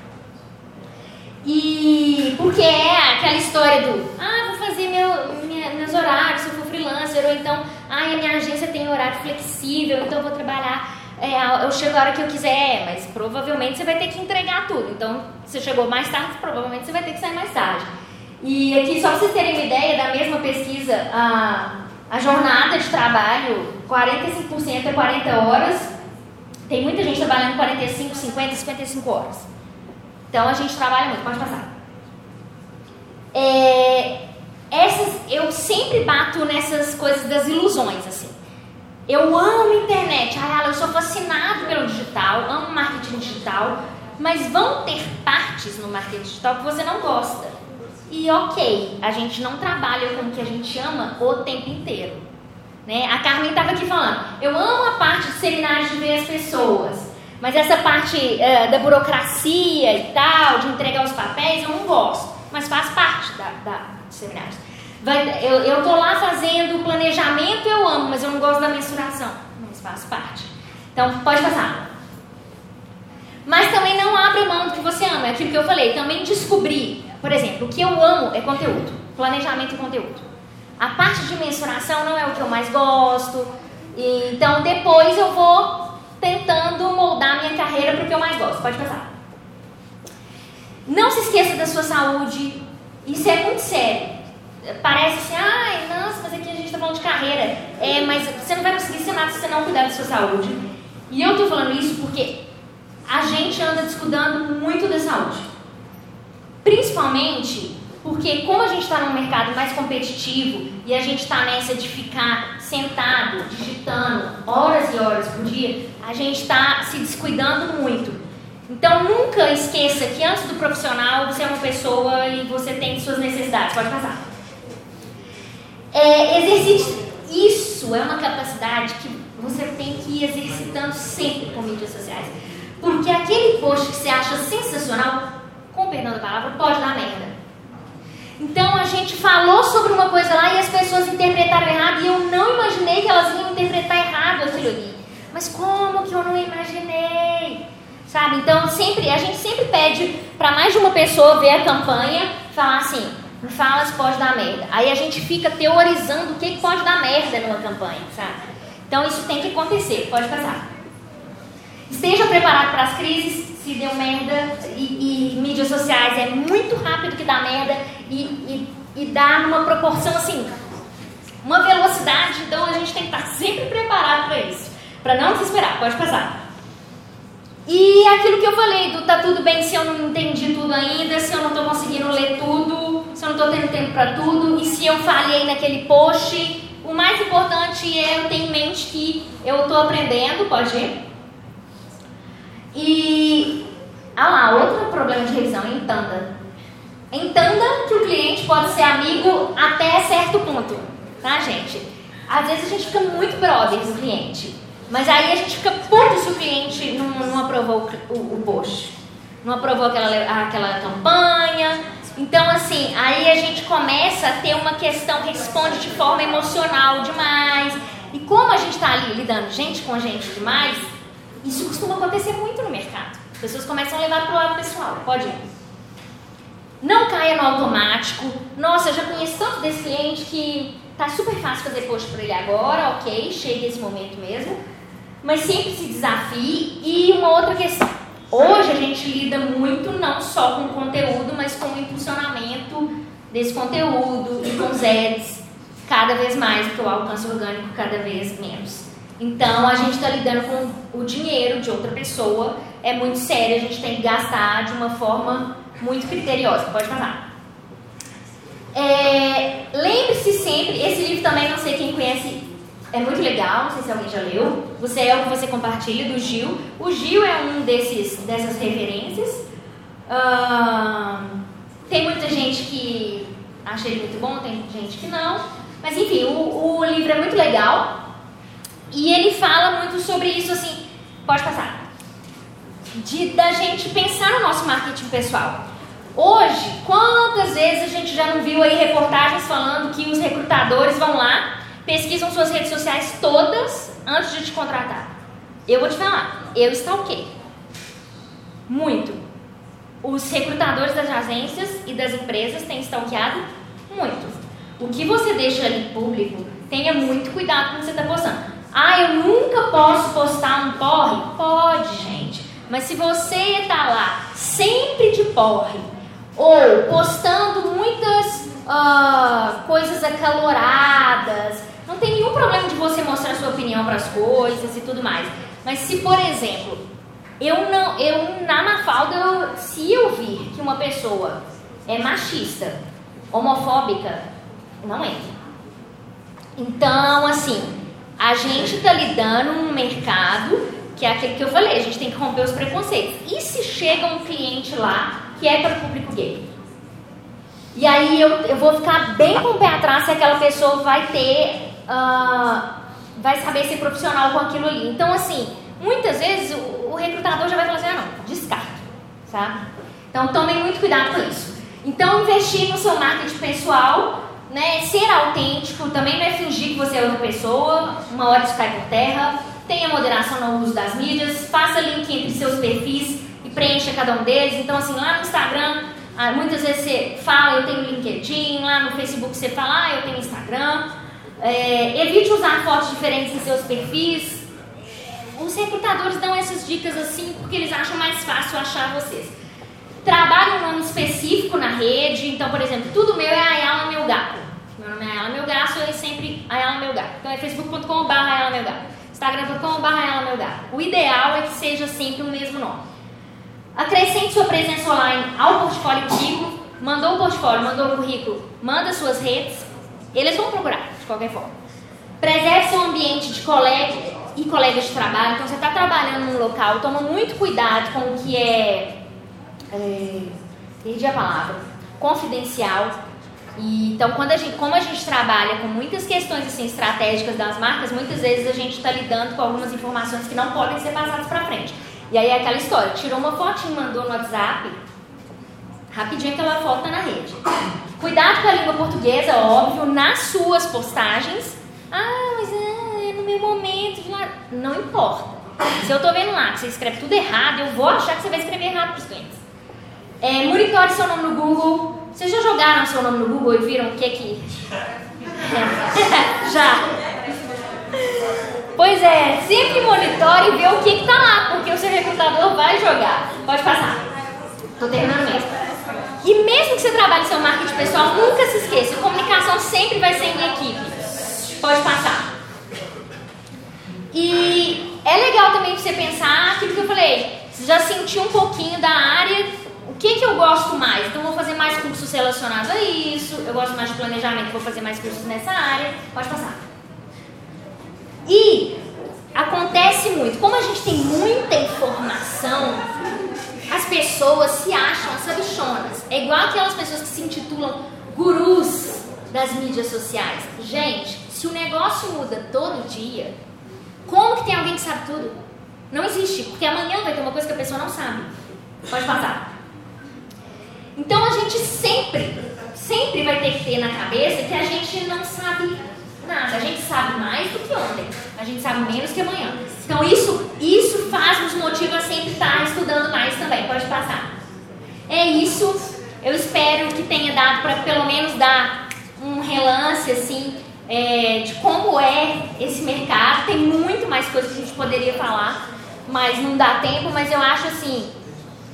E porque é aquela história do ah, vou fazer meu, minha, meus horários se eu for freelancer, ou então, ah, a minha agência tem horário flexível, então eu vou trabalhar, é, eu chego a hora que eu quiser, mas provavelmente você vai ter que entregar tudo. Então, se chegou mais tarde, provavelmente você vai ter que sair mais tarde. E aqui, só para vocês terem uma ideia da mesma pesquisa, a, a jornada de trabalho, 45% é 40 horas. Tem muita gente trabalhando 45, 50, 55 horas. Então a gente trabalha muito, pode passar. É, essas, eu sempre bato nessas coisas das ilusões, assim. Eu amo internet, ah, eu sou fascinado pelo digital, amo marketing digital, mas vão ter partes no marketing digital que você não gosta. E ok, a gente não trabalha com o que a gente ama o tempo inteiro. Né? A Carmen estava aqui falando, eu amo a parte de seminários de ver as pessoas, mas essa parte uh, da burocracia e tal, de entregar os papéis, eu não gosto. Mas faz parte da, da dos seminários. Vai, eu, eu tô lá fazendo planejamento, eu amo, mas eu não gosto da mensuração. Mas faz parte. Então, pode passar. Mas também não abra mão do que você ama. É aquilo que eu falei. Também descobrir. Por exemplo, o que eu amo é conteúdo. Planejamento e conteúdo. A parte de mensuração não é o que eu mais gosto. Então, depois eu vou tentando moldar minha carreira para o que eu mais gosto. Pode passar. Não se esqueça da sua saúde. Isso é muito sério. Parece assim, ai, nossa, mas aqui a gente está falando de carreira. É, mas você não vai conseguir ser nada se você não cuidar da sua saúde. E eu estou falando isso porque a gente anda descuidando muito da saúde. Principalmente porque como a gente está num mercado mais competitivo e a gente está nessa de ficar sentado, digitando horas e horas por dia, a gente está se descuidando muito. Então nunca esqueça que antes do profissional você é uma pessoa e você tem suas necessidades. Pode passar. É, exercite. Isso é uma capacidade que você tem que ir exercitando sempre com mídias sociais. Porque aquele post que você acha sensacional, com perdão da palavra, pode dar merda. Então a gente falou sobre uma coisa lá e as pessoas interpretaram errado e eu não imaginei que elas iam interpretar errado aquilo ali. Mas como que eu não imaginei? Sabe? Então sempre a gente sempre pede para mais de uma pessoa ver a campanha, falar assim, fala se pode dar merda. Aí a gente fica teorizando o que pode dar merda numa campanha, sabe? Então isso tem que acontecer, pode passar. Esteja preparado para as crises, se deu merda e, e, mídias sociais é muito rápido que dá merda e, e, e dá numa proporção assim, uma velocidade, então a gente tem que estar sempre preparado para isso, para não desesperar, pode passar. E aquilo que eu falei, do tá tudo bem se eu não entendi tudo ainda, se eu não estou conseguindo ler tudo, se eu não estou tendo tempo para tudo, e se eu falhei naquele post, o mais importante é eu ter em mente que eu estou aprendendo, pode ir? E, ah lá, outro problema de revisão, entenda. Entenda que o cliente pode ser amigo até certo ponto, tá, gente? Às vezes a gente fica muito brother do cliente, mas aí a gente fica puto se o cliente não, não aprovou o, o post, não aprovou aquela, aquela campanha. Então, assim, aí a gente começa a ter uma questão que responde de forma emocional demais. E como a gente está ali lidando gente com gente demais, isso costuma acontecer muito no mercado. As pessoas começam a levar para o lado pessoal. Pode ir. Não caia no automático. Nossa, eu já conheço tanto desse cliente que tá super fácil fazer post para ele agora, ok, chega esse momento mesmo. Mas sempre se desafie. E uma outra questão. Hoje a gente lida muito não só com conteúdo, mas com o impulsionamento desse conteúdo e com os ads cada vez mais, porque o alcance orgânico cada vez menos. Então a gente está lidando com o dinheiro de outra pessoa, é muito sério, a gente tem que gastar de uma forma muito criteriosa. Pode passar. É, Lembre-se sempre, esse livro também não sei quem conhece, é muito legal, não sei se alguém já leu. Você é o que você compartilha do Gil. O Gil é um desses dessas referências. Uh, tem muita gente que acha ele muito bom, tem gente que não. Mas enfim, o, o livro é muito legal. E ele fala muito sobre isso assim. Pode passar. De da gente pensar no nosso marketing pessoal. Hoje, quantas vezes a gente já não viu aí reportagens falando que os recrutadores vão lá, pesquisam suas redes sociais todas antes de te contratar? Eu vou te falar, eu stalkei. Muito. Os recrutadores das agências e das empresas têm stalkeado muito. O que você deixa ali público, tenha muito cuidado com o que você está postando. Ah, eu nunca posso postar um porre? Pode, gente. Mas se você está lá sempre de porre, ou postando muitas uh, coisas acaloradas, não tem nenhum problema de você mostrar sua opinião para as coisas e tudo mais. Mas se, por exemplo, eu não, eu na Mafalda, eu, se eu vir que uma pessoa é machista, homofóbica, não entra. Então, assim, a gente está lidando num mercado que é aquele que eu falei, a gente tem que romper os preconceitos. E se chega um cliente lá que é para o público gay? E aí eu, eu vou ficar bem com o pé atrás se aquela pessoa vai ter, uh, vai saber ser profissional com aquilo ali. Então, assim, muitas vezes o, o recrutador já vai falar assim, ah não, descarto, sabe? Então tomem muito cuidado com isso. Então, investir no seu marketing pessoal né? Ser autêntico também não é fingir que você é outra pessoa, uma hora isso cai por terra. Tenha moderação no uso das mídias, faça link entre seus perfis e preencha cada um deles. Então, assim, lá no Instagram, ah, muitas vezes você fala, eu tenho LinkedIn, lá no Facebook você fala, ah, eu tenho Instagram. É, evite usar fotos diferentes em seus perfis. Os recrutadores dão essas dicas assim porque eles acham mais fácil achar vocês trabalho um nome específico na rede. Então, por exemplo, tudo meu é Ayala Meu Gato. Meu nome é Ayala Meu Gato e sempre Ayala Meu Gato. Então é facebook.com.br Ayala Meu Gato. instagram.com.br Ayala Meu Gato. O ideal é que seja sempre o mesmo nome. Acrescente sua presença online ao portfólio currículo. Mandou o portfólio, mandou o currículo, manda suas redes. Eles vão procurar, de qualquer forma. Preserve seu ambiente de colega e colegas de trabalho. Então, você está trabalhando num local, toma muito cuidado com o que é é, perdi a palavra, confidencial. E, então, quando a gente, como a gente trabalha com muitas questões assim, estratégicas das marcas, muitas vezes a gente está lidando com algumas informações que não podem ser passadas para frente. E aí é aquela história, tirou uma fotinha, mandou no WhatsApp, rapidinho aquela foto tá na rede. Cuidado com a língua portuguesa, óbvio, nas suas postagens. Ah, mas é, é no meu momento, não importa. Se eu tô vendo lá que você escreve tudo errado, eu vou achar que você vai escrever errado para os clientes. É, monitore seu nome no Google. Vocês já jogaram seu nome no Google e viram o que que. É. já. Pois é, sempre monitore e vê o que está lá, porque o seu recrutador vai jogar. Pode passar. Estou terminando mesmo. E mesmo que você trabalhe seu marketing pessoal, nunca se esqueça, comunicação sempre vai ser em equipe. Pode passar. E é legal também você pensar aquilo que eu falei. Você já sentiu um pouquinho da área o que, que eu gosto mais? Então, vou fazer mais cursos relacionados a isso. Eu gosto mais de planejamento, vou fazer mais cursos nessa área. Pode passar. E acontece muito, como a gente tem muita informação, as pessoas se acham sabichonas. É igual aquelas pessoas que se intitulam gurus das mídias sociais. Gente, se o negócio muda todo dia, como que tem alguém que sabe tudo? Não existe, porque amanhã vai ter uma coisa que a pessoa não sabe. Pode passar. Então a gente sempre, sempre vai ter que ter na cabeça que a gente não sabe nada. A gente sabe mais do que ontem. A gente sabe menos que amanhã. Então isso, isso faz, nos motiva a sempre estar estudando mais também. Pode passar. É isso. Eu espero que tenha dado para pelo menos dar um relance assim é, de como é esse mercado. Tem muito mais coisas que a gente poderia falar, mas não dá tempo. Mas eu acho assim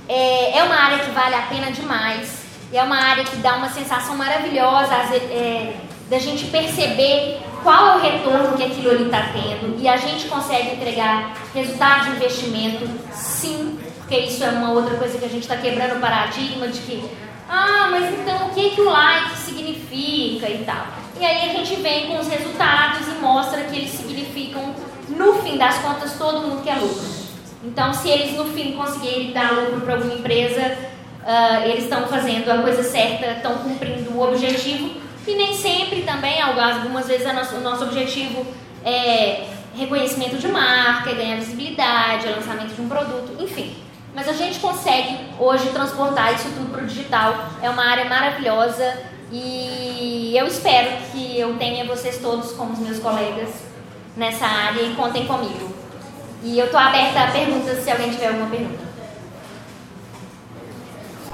é, é uma área que vale a pena demais. É uma área que dá uma sensação maravilhosa é, da gente perceber qual é o retorno que aquilo ali está tendo e a gente consegue entregar resultado de investimento, sim, porque isso é uma outra coisa que a gente está quebrando o paradigma de que, ah, mas então o que, que o like significa e tal. E aí a gente vem com os resultados e mostra que eles significam, no fim das contas, todo mundo quer lucro. Então, se eles no fim conseguirem dar lucro para alguma empresa, uh, eles estão fazendo a coisa certa, estão cumprindo o objetivo e nem sempre também, algumas vezes, nosso, o nosso objetivo é reconhecimento de marca, é ganhar visibilidade, é lançamento de um produto, enfim. Mas a gente consegue hoje transportar isso tudo para o digital. É uma área maravilhosa e eu espero que eu tenha vocês todos como os meus colegas nessa área e contem comigo. E eu estou aberta a perguntas se alguém tiver alguma pergunta.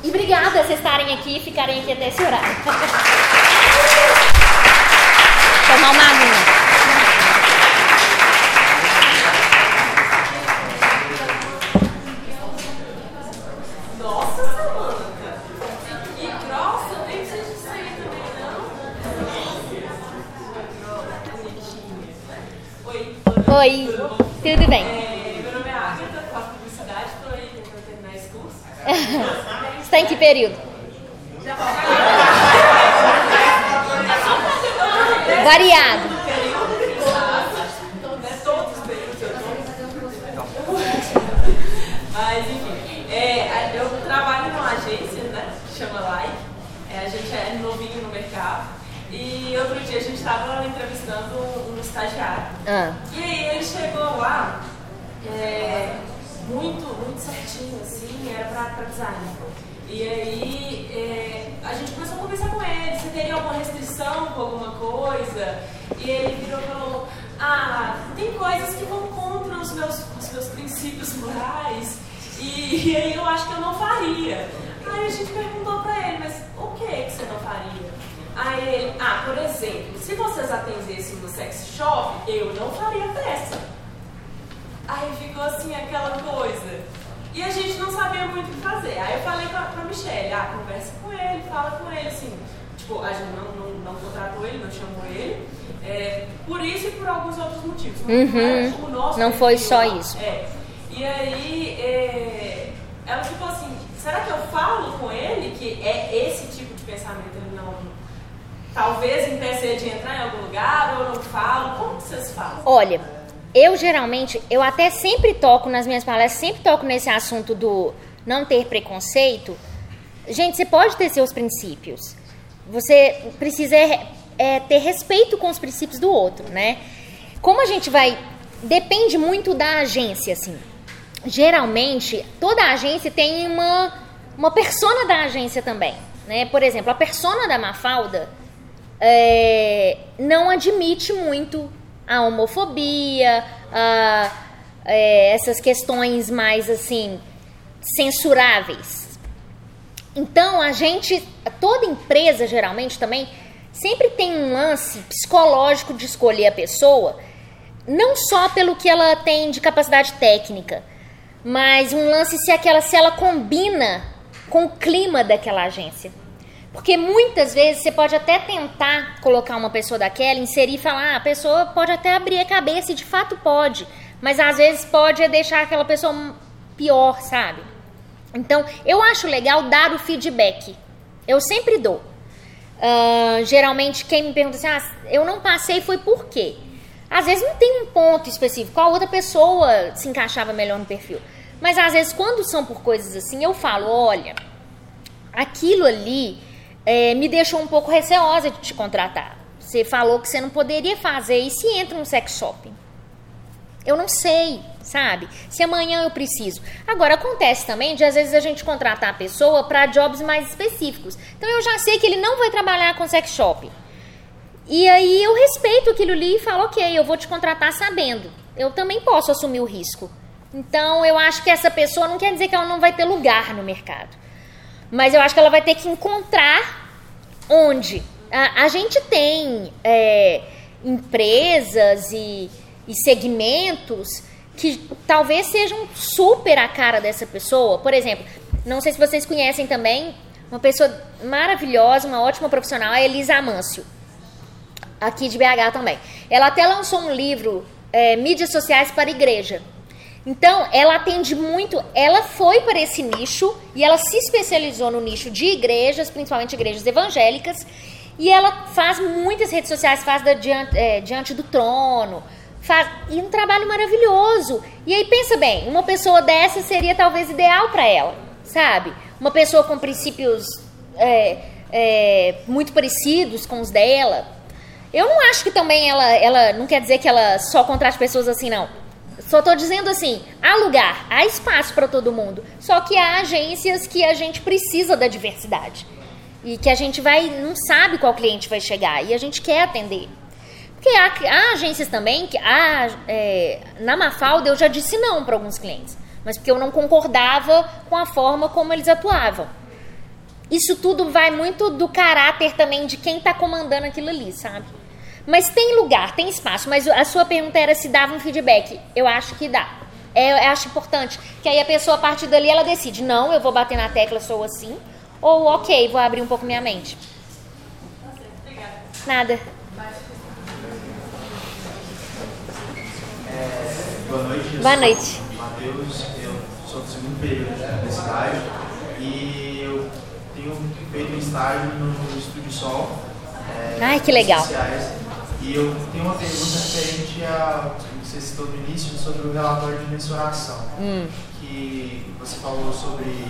E obrigada vocês estarem aqui e ficarem aqui até esse horário. Tomar uma aguinha. Oi, tudo bem? É, meu nome é Agatha, faço publicidade, estou aí tentando terminar esse curso. Está em que período? Variado. Mas enfim, é, eu trabalho numa agência, né? Que chama Like. É, a gente é novinho no mercado. E outro dia a gente estava entrevistando um, estagiário. Ah. E aí ele chegou lá é, muito, muito certinho, assim, era para design. E aí é, a gente começou a conversar com ele, você teria alguma restrição com alguma coisa? E ele virou e falou, ah, tem coisas que vão contra os meus, os meus princípios morais e, e aí eu acho que eu não faria. Aí a gente perguntou pra ele, mas o que que você não faria? Aí ele, ah, por exemplo, se vocês atendessem no sex shop, eu não faria festa. Aí ficou assim aquela coisa. E a gente não sabia muito o que fazer. Aí eu falei pra, pra Michelle, ah, conversa com ele, fala com ele, assim. Tipo, a gente não, não, não contratou ele, não chamou ele. É, por isso e por alguns outros motivos. Uhum. Não, não foi só isso. É. E aí é, ela ficou assim, será que eu falo com ele que é esse tipo de pensamento? Ele não. Talvez impeça ele de entrar em algum lugar, ou eu não falo. Como que vocês falam? Olha eu geralmente, eu até sempre toco nas minhas palestras, sempre toco nesse assunto do não ter preconceito. Gente, você pode ter seus princípios. Você precisa é, é, ter respeito com os princípios do outro, né? Como a gente vai. Depende muito da agência, assim. Geralmente, toda agência tem uma, uma persona da agência também. Né? Por exemplo, a persona da Mafalda é, não admite muito a homofobia, a, é, essas questões mais assim censuráveis. Então a gente, toda empresa geralmente também sempre tem um lance psicológico de escolher a pessoa, não só pelo que ela tem de capacidade técnica, mas um lance se aquela se ela combina com o clima daquela agência. Porque muitas vezes você pode até tentar colocar uma pessoa daquela, inserir e falar, ah, a pessoa pode até abrir a cabeça e de fato pode, mas às vezes pode deixar aquela pessoa pior, sabe? Então, eu acho legal dar o feedback. Eu sempre dou. Uh, geralmente, quem me pergunta assim, ah, eu não passei foi por quê? Às vezes não tem um ponto específico, qual outra pessoa se encaixava melhor no perfil. Mas às vezes, quando são por coisas assim, eu falo, olha, aquilo ali é, me deixou um pouco receosa de te contratar. Você falou que você não poderia fazer e se entra um sex shopping? Eu não sei, sabe? Se amanhã eu preciso. Agora, acontece também de às vezes a gente contratar a pessoa para jobs mais específicos. Então eu já sei que ele não vai trabalhar com sex shop. E aí eu respeito aquilo ali e falo, ok, eu vou te contratar sabendo. Eu também posso assumir o risco. Então eu acho que essa pessoa não quer dizer que ela não vai ter lugar no mercado. Mas eu acho que ela vai ter que encontrar onde. A, a gente tem é, empresas e, e segmentos que talvez sejam super a cara dessa pessoa. Por exemplo, não sei se vocês conhecem também uma pessoa maravilhosa, uma ótima profissional, a Elisa Amâncio, aqui de BH também. Ela até lançou um livro, é, Mídias Sociais para Igreja. Então, ela atende muito, ela foi para esse nicho e ela se especializou no nicho de igrejas, principalmente igrejas evangélicas, e ela faz muitas redes sociais, faz da, diante, é, diante do trono, faz e um trabalho maravilhoso. E aí pensa bem, uma pessoa dessa seria talvez ideal para ela, sabe? Uma pessoa com princípios é, é, muito parecidos com os dela. Eu não acho que também ela, ela não quer dizer que ela só contrate pessoas assim, não. Só tô dizendo assim, há lugar, há espaço para todo mundo. Só que há agências que a gente precisa da diversidade. E que a gente vai, não sabe qual cliente vai chegar. E a gente quer atender. Porque há, há agências também que. Há, é, na Mafalda eu já disse não para alguns clientes. Mas porque eu não concordava com a forma como eles atuavam. Isso tudo vai muito do caráter também de quem está comandando aquilo ali, sabe? Mas tem lugar, tem espaço. Mas a sua pergunta era se dava um feedback. Eu acho que dá. É, eu acho importante. Que aí a pessoa, a partir dali, ela decide: não, eu vou bater na tecla, sou assim. Ou, ok, vou abrir um pouco minha mente. Nada. É, boa noite. Boa noite. Matheus, eu sou do segundo período da estágio e eu tenho feito um estágio no Estúdio Sol. É, Ai, que legal. Sociais, e eu tenho uma pergunta referente a, você citou no início, sobre o relatório de mensuração. Hum. Que você falou sobre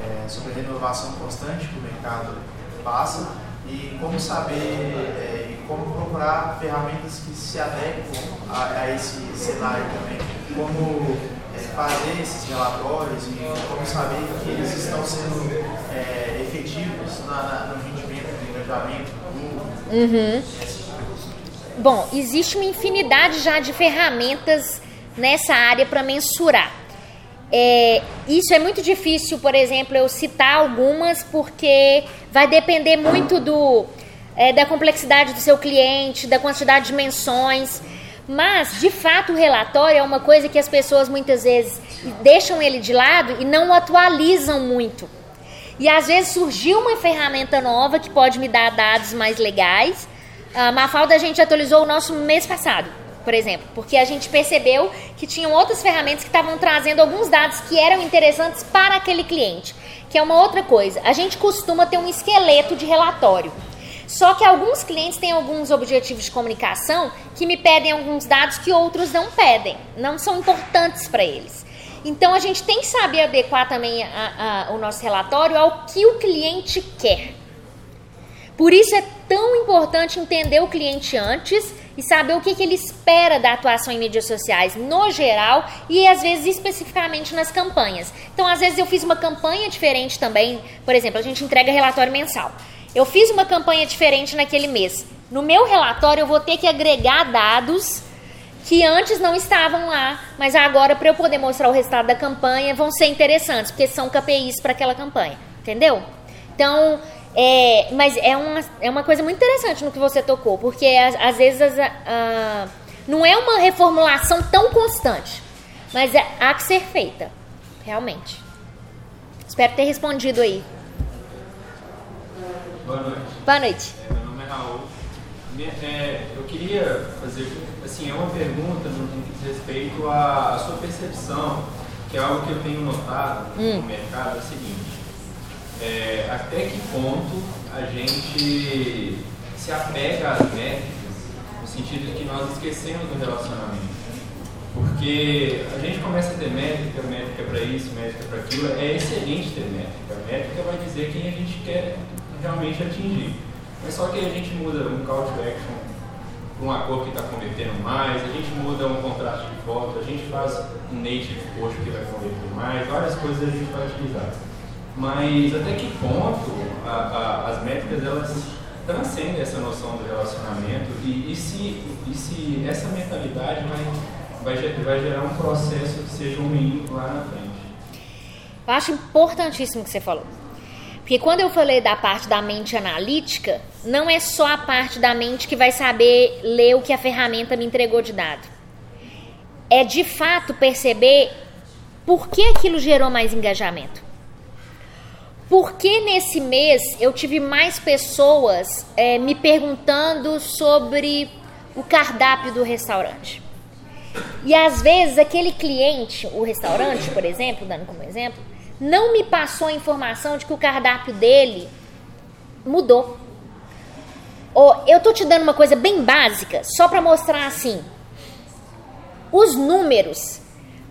é, sobre a renovação constante que o mercado passa e como saber é, e como procurar ferramentas que se adequam a, a esse cenário também, como é, fazer esses relatórios e como saber que eles estão sendo é, efetivos na, na, no rendimento, no engajamento do uhum. Bom, existe uma infinidade já de ferramentas nessa área para mensurar. É, isso é muito difícil, por exemplo, eu citar algumas, porque vai depender muito do, é, da complexidade do seu cliente, da quantidade de menções. Mas, de fato, o relatório é uma coisa que as pessoas muitas vezes deixam ele de lado e não atualizam muito. E às vezes surgiu uma ferramenta nova que pode me dar dados mais legais. A Mafalda a gente atualizou o nosso mês passado por exemplo, porque a gente percebeu que tinham outras ferramentas que estavam trazendo alguns dados que eram interessantes para aquele cliente, que é uma outra coisa. A gente costuma ter um esqueleto de relatório. Só que alguns clientes têm alguns objetivos de comunicação que me pedem alguns dados que outros não pedem, não são importantes para eles. Então a gente tem que saber adequar também a, a, o nosso relatório ao que o cliente quer. Por isso é tão importante entender o cliente antes e saber o que, que ele espera da atuação em mídias sociais no geral e às vezes especificamente nas campanhas. Então, às vezes eu fiz uma campanha diferente também, por exemplo, a gente entrega relatório mensal. Eu fiz uma campanha diferente naquele mês. No meu relatório eu vou ter que agregar dados que antes não estavam lá, mas agora para eu poder mostrar o resultado da campanha vão ser interessantes, porque são KPIs para aquela campanha, entendeu? Então, é, mas é uma, é uma coisa muito interessante no que você tocou, porque às, às vezes as, não é uma reformulação tão constante, mas é, há que ser feita, realmente. Espero ter respondido aí. Boa noite. Boa noite. É, meu nome é Raul. É, eu queria fazer, assim, é uma pergunta no que diz respeito à, à sua percepção, que é algo que eu tenho notado hum. no mercado, é o seguinte é, até que ponto a gente se apega às métricas, no sentido de que nós esquecemos do relacionamento. Porque a gente começa a ter métrica, métrica para isso, métrica para aquilo, é excelente ter métrica. A métrica vai dizer quem a gente quer realmente atingir. Mas só que a gente muda um call to action para uma cor que está convertendo mais, a gente muda um contraste de foto, a gente faz um native post que vai converter mais, várias coisas a gente vai utilizar. Mas até que ponto a, a, as métricas elas transcendem essa noção do relacionamento e, e, se, e se essa mentalidade vai, vai, vai gerar um processo que seja ruim lá na frente? Eu acho importantíssimo o que você falou. Porque quando eu falei da parte da mente analítica, não é só a parte da mente que vai saber ler o que a ferramenta me entregou de dado. É de fato perceber por que aquilo gerou mais engajamento. Por que nesse mês eu tive mais pessoas é, me perguntando sobre o cardápio do restaurante? E às vezes aquele cliente, o restaurante, por exemplo, dando como exemplo, não me passou a informação de que o cardápio dele mudou. Ou eu tô te dando uma coisa bem básica, só para mostrar assim. Os números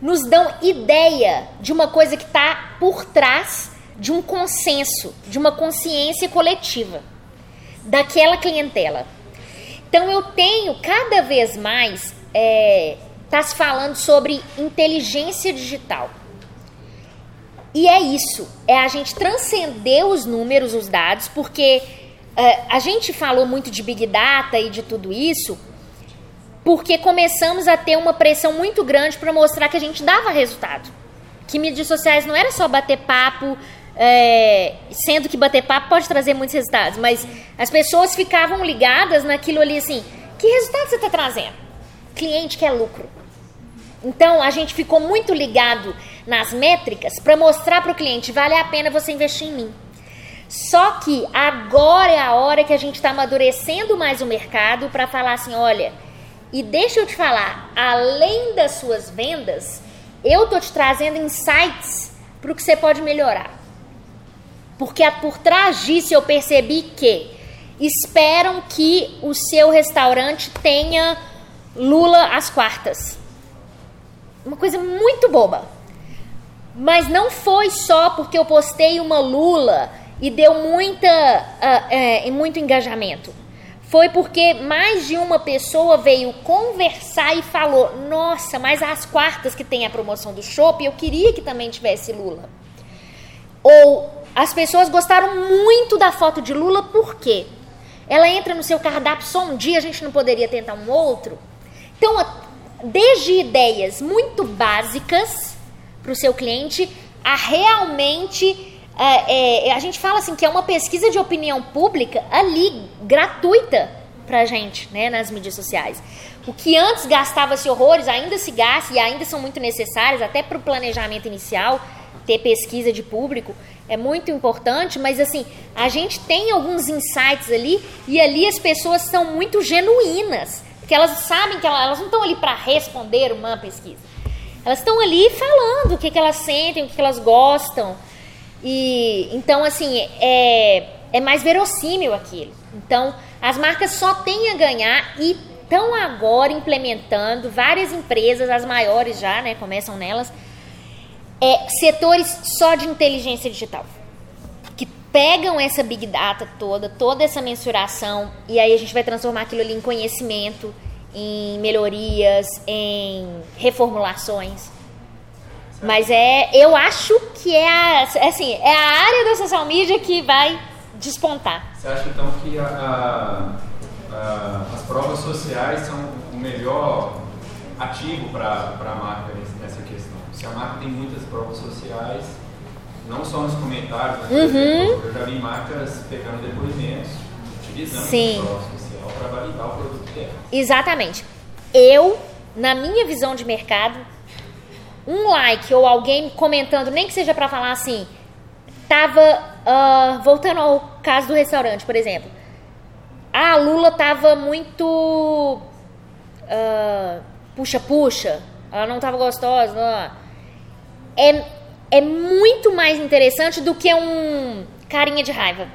nos dão ideia de uma coisa que está por trás de um consenso, de uma consciência coletiva daquela clientela. Então eu tenho cada vez mais é, tá se falando sobre inteligência digital. E é isso, é a gente transcender os números, os dados, porque é, a gente falou muito de Big Data e de tudo isso, porque começamos a ter uma pressão muito grande para mostrar que a gente dava resultado. Que mídias sociais não era só bater papo, é, sendo que bater papo pode trazer muitos resultados, mas as pessoas ficavam ligadas naquilo ali assim: que resultado você está trazendo? Cliente quer lucro. Então a gente ficou muito ligado nas métricas para mostrar para o cliente vale a pena você investir em mim. Só que agora é a hora que a gente está amadurecendo mais o mercado para falar assim, olha, e deixa eu te falar, além das suas vendas, eu tô te trazendo insights para o que você pode melhorar. Porque por trás disso eu percebi que esperam que o seu restaurante tenha Lula às quartas. Uma coisa muito boba. Mas não foi só porque eu postei uma Lula e deu muita, uh, muito engajamento. Foi porque mais de uma pessoa veio conversar e falou: Nossa, mas às quartas que tem a promoção do shopping, eu queria que também tivesse Lula. Ou as pessoas gostaram muito da foto de Lula, por quê? Ela entra no seu cardápio só um dia, a gente não poderia tentar um outro? Então, desde ideias muito básicas para o seu cliente a realmente é, é, a gente fala assim que é uma pesquisa de opinião pública ali gratuita para gente, né, nas mídias sociais. O que antes gastava-se horrores ainda se gasta e ainda são muito necessárias até para o planejamento inicial ter pesquisa de público é muito importante, mas assim, a gente tem alguns insights ali e ali as pessoas são muito genuínas. Porque elas sabem que elas, não estão ali para responder uma pesquisa. Elas estão ali falando o que, que elas sentem, o que, que elas gostam. E então, assim, é, é mais verossímil aquilo. Então, as marcas só têm a ganhar e estão agora implementando várias empresas, as maiores já, né? Começam nelas, é, setores só de inteligência digital. Que pegam essa big data toda, toda essa mensuração, e aí a gente vai transformar aquilo ali em conhecimento, em melhorias, em reformulações. Mas é, eu acho que é a, assim, é a área da social media que vai despontar. Você acha então que a, a, as provas sociais são o melhor ativo para a marca nessa questão? Se a marca tem muitas provas sociais, não só nos comentários, mas uhum. eu já vi marcas pegando depoimentos, utilizando Sim. provas social para validar o produto dela. Exatamente. Eu, na minha visão de mercado, um like ou alguém comentando, nem que seja para falar assim, tava uh, voltando ao caso do restaurante, por exemplo. Ah, a Lula tava muito uh, puxa puxa, ela não tava gostosa. Não. É é muito mais interessante do que um carinha de raiva.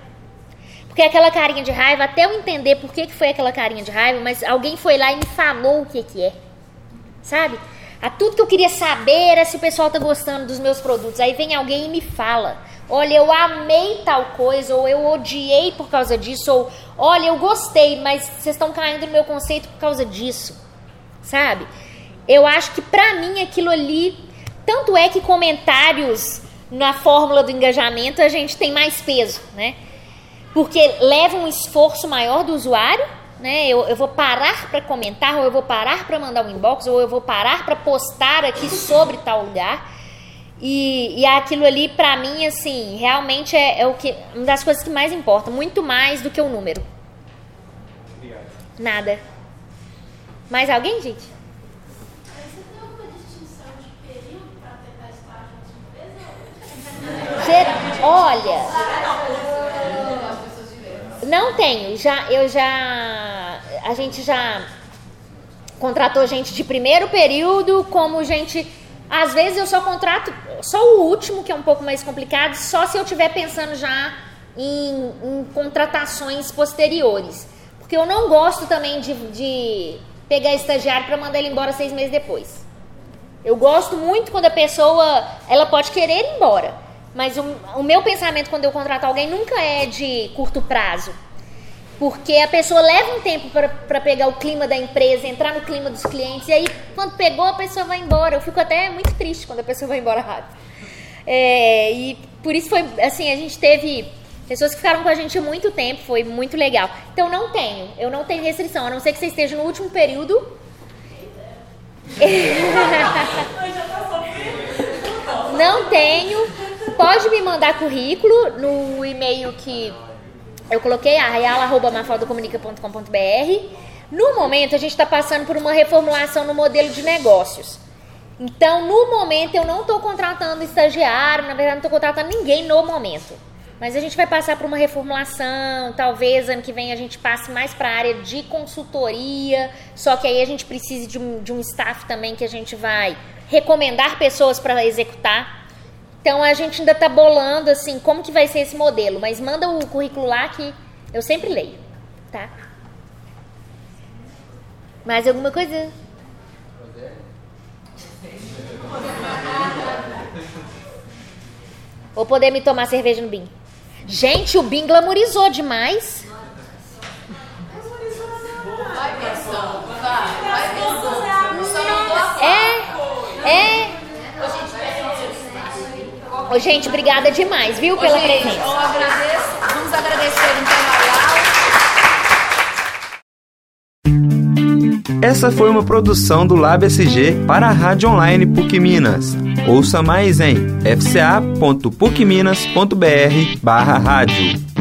Porque aquela carinha de raiva, até eu entender por que, que foi aquela carinha de raiva, mas alguém foi lá e me falou o que, que é. Sabe? A tudo que eu queria saber era se o pessoal tá gostando dos meus produtos. Aí vem alguém e me fala: olha, eu amei tal coisa, ou eu odiei por causa disso, ou olha, eu gostei, mas vocês estão caindo no meu conceito por causa disso. Sabe? Eu acho que pra mim aquilo ali tanto é que comentários na fórmula do engajamento a gente tem mais peso, né? Porque leva um esforço maior do usuário, né? Eu, eu vou parar para comentar, ou eu vou parar para mandar um inbox, ou eu vou parar para postar aqui sobre tal lugar. E, e aquilo ali, para mim, assim, realmente é, é, o que, uma das coisas que mais importa, muito mais do que o número. Obrigado. Nada. Mais alguém, gente? Geralmente Olha, não tenho. Já, eu já, a gente já contratou gente de primeiro período, como gente. Às vezes eu só contrato só o último, que é um pouco mais complicado, só se eu estiver pensando já em, em, contratações posteriores. Porque eu não gosto também de, de pegar estagiário para mandar ele embora seis meses depois. Eu gosto muito quando a pessoa ela pode querer ir embora. Mas o, o meu pensamento quando eu contrato alguém nunca é de curto prazo. Porque a pessoa leva um tempo para pegar o clima da empresa, entrar no clima dos clientes, e aí quando pegou a pessoa vai embora. Eu fico até muito triste quando a pessoa vai embora rápido. É, e por isso foi assim, a gente teve pessoas que ficaram com a gente há muito tempo, foi muito legal. Então não tenho, eu não tenho restrição, a não ser que você esteja no último período. não tenho. Pode me mandar currículo no e-mail que eu coloquei, arraiala.mafaldocomunica.com.br. No momento, a gente está passando por uma reformulação no modelo de negócios. Então, no momento, eu não estou contratando estagiário, na verdade, não estou contratando ninguém no momento. Mas a gente vai passar por uma reformulação, talvez ano que vem a gente passe mais para a área de consultoria, só que aí a gente precisa de um, de um staff também que a gente vai recomendar pessoas para executar. Então a gente ainda está bolando assim como que vai ser esse modelo, mas manda o currículo lá que eu sempre leio, tá? Mais alguma coisa? Ou poder me tomar cerveja no BIM? Gente, o BIM glamorizou demais. É, é. Ô, gente, obrigada demais, viu, pela Ô, gente, presença. Eu agradeço. Vamos agradecer então a Essa foi uma produção do Lab SG para a Rádio Online PUC Minas. Ouça mais em fca.pucminas.br barra rádio.